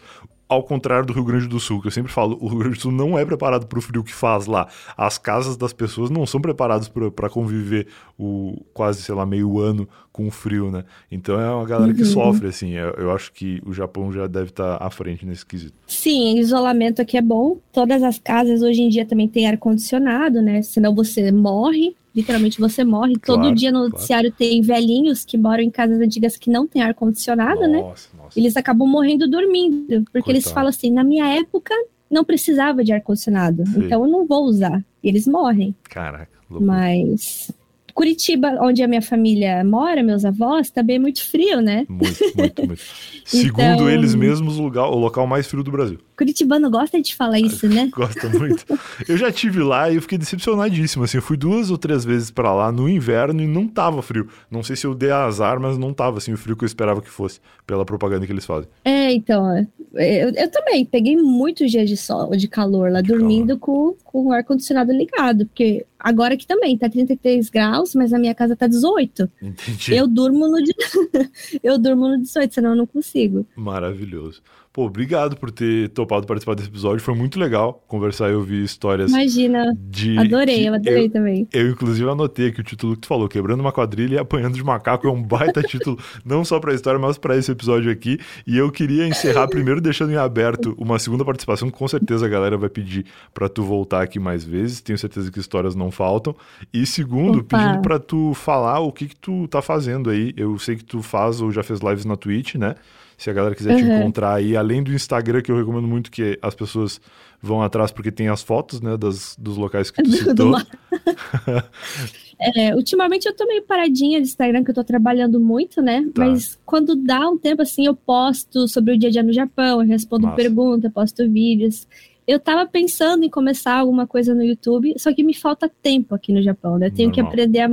Speaker 1: ao contrário do Rio Grande do Sul, que eu sempre falo, o Rio Grande do Sul não é preparado para o frio que faz lá. As casas das pessoas não são preparadas para conviver o quase, sei lá, meio ano com o frio, né? Então é uma galera que uhum. sofre, assim. Eu, eu, acho que o Japão já deve estar tá à frente nesse quesito.
Speaker 2: Sim, isolamento aqui é bom. Todas as casas hoje em dia também têm ar-condicionado, né? Senão você morre. Literalmente você morre. Claro, Todo dia no noticiário claro. tem velhinhos que moram em casas antigas que não tem ar-condicionado, né? Nossa, nossa. Eles acabam morrendo dormindo. Porque Coitado. eles falam assim: na minha época não precisava de ar-condicionado. Então eu não vou usar. E eles morrem.
Speaker 1: Caraca.
Speaker 2: Loucura. Mas Curitiba, onde a minha família mora, meus avós, também é muito frio, né?
Speaker 1: Muito, muito, muito. (laughs) Segundo então, eles mesmos, o, lugar, o local mais frio do Brasil.
Speaker 2: Curitibano gosta de falar isso, né? (laughs)
Speaker 1: gosta muito. Eu já tive lá e eu fiquei decepcionadíssimo. Assim, eu fui duas ou três vezes para lá no inverno e não tava frio. Não sei se eu dei azar, mas não tava assim o frio que eu esperava que fosse, pela propaganda que eles fazem.
Speaker 2: É, então, Eu, eu, também peguei muitos dias de sol, de calor lá, dormindo com, com o ar-condicionado ligado, porque agora aqui também tá 33 graus, mas a minha casa tá 18. Entendi. Eu durmo no (laughs) eu durmo no 18, senão eu não consigo.
Speaker 1: Maravilhoso. Pô, obrigado por ter topado participar desse episódio. Foi muito legal conversar e ouvir histórias.
Speaker 2: Imagina. De, adorei, eu adorei
Speaker 1: eu,
Speaker 2: também.
Speaker 1: Eu, inclusive, anotei aqui o título que tu falou: Quebrando uma quadrilha e apanhando de macaco. É um baita (laughs) título, não só pra história, mas para esse episódio aqui. E eu queria encerrar (laughs) primeiro deixando em aberto uma segunda participação, que com certeza a galera vai pedir para tu voltar aqui mais vezes. Tenho certeza que histórias não faltam. E segundo, Opa. pedindo para tu falar o que, que tu tá fazendo aí. Eu sei que tu faz ou já fez lives na Twitch, né? Se a galera quiser uhum. te encontrar aí, além do Instagram, que eu recomendo muito que as pessoas vão atrás porque tem as fotos, né, das, dos locais que tu (laughs) citou. (laughs) (laughs)
Speaker 2: é, ultimamente eu tô meio paradinha de Instagram, que eu tô trabalhando muito, né? Tá. Mas quando dá um tempo assim, eu posto sobre o dia a dia no Japão, eu respondo perguntas, posto vídeos. Eu tava pensando em começar alguma coisa no YouTube, só que me falta tempo aqui no Japão, né? Eu tenho Normal. que aprender a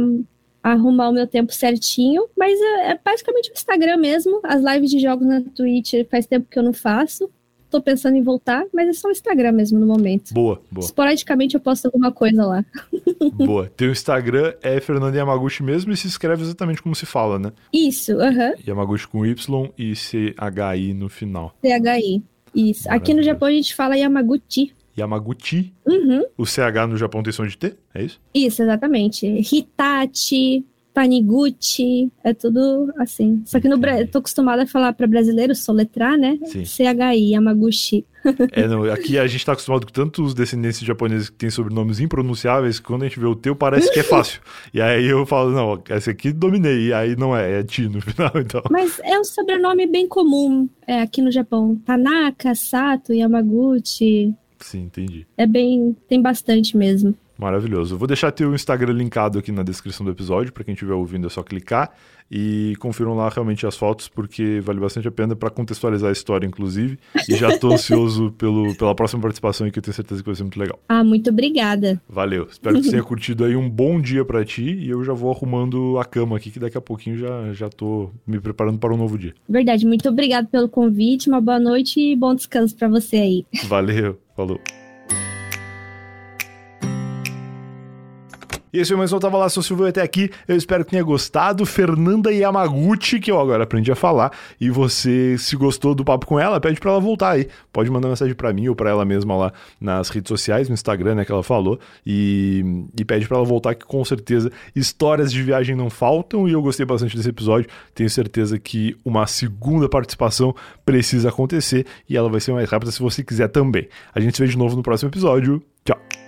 Speaker 2: arrumar o meu tempo certinho, mas é, é, basicamente o Instagram mesmo. As lives de jogos na Twitch faz tempo que eu não faço. Tô pensando em voltar, mas é só o Instagram mesmo no momento.
Speaker 1: Boa, boa.
Speaker 2: Esporadicamente eu posto alguma coisa lá. (laughs)
Speaker 1: boa. Teu Instagram é Fernanda Yamaguchi mesmo e se escreve exatamente como se fala, né?
Speaker 2: Isso, aham. Uh -huh.
Speaker 1: Yamaguchi com Y e C-H-I no final.
Speaker 2: C-H-I, isso. Aqui no Japão a gente fala Yamaguchi.
Speaker 1: Yamaguchi.
Speaker 2: Uhum.
Speaker 1: O CH no Japão tem som de T, é isso?
Speaker 2: Isso, exatamente. Hitachi, Taniguchi, é tudo assim. Só que no Brasil, tô acostumada a falar para brasileiro soletrar, né? Sim. CHI, Yamaguchi.
Speaker 1: É, não, aqui a gente tá acostumado com tantos descendentes japoneses que têm sobrenomes impronunciáveis que quando a gente vê o teu parece que é fácil. e aí eu falo, não, esse aqui dominei, e aí não é, é ti no final, (laughs) então.
Speaker 2: Mas é um sobrenome bem comum é, aqui no Japão. Tanaka, Sato, Yamaguchi.
Speaker 1: Sim, entendi.
Speaker 2: É bem. tem bastante mesmo.
Speaker 1: Maravilhoso. Eu vou deixar teu Instagram linkado aqui na descrição do episódio, para quem estiver ouvindo é só clicar e confiram lá realmente as fotos, porque vale bastante a pena para contextualizar a história, inclusive. E já estou ansioso (laughs) pelo, pela próxima participação, que eu tenho certeza que vai ser muito legal.
Speaker 2: Ah, muito obrigada.
Speaker 1: Valeu. Espero que você (laughs) tenha curtido aí um bom dia para ti e eu já vou arrumando a cama aqui, que daqui a pouquinho já, já tô me preparando para um novo dia.
Speaker 2: Verdade. Muito obrigado pelo convite, uma boa noite e bom descanso para você aí.
Speaker 1: Valeu. Falou. E esse foi mais um Tava Lá, sou Silvio até aqui. Eu espero que tenha gostado. Fernanda Yamaguchi, que eu agora aprendi a falar. E você, se gostou do papo com ela, pede para ela voltar aí. Pode mandar mensagem para mim ou para ela mesma lá nas redes sociais, no Instagram, né, que ela falou. E, e pede para ela voltar, que com certeza histórias de viagem não faltam. E eu gostei bastante desse episódio. Tenho certeza que uma segunda participação precisa acontecer. E ela vai ser mais rápida se você quiser também. A gente se vê de novo no próximo episódio. Tchau.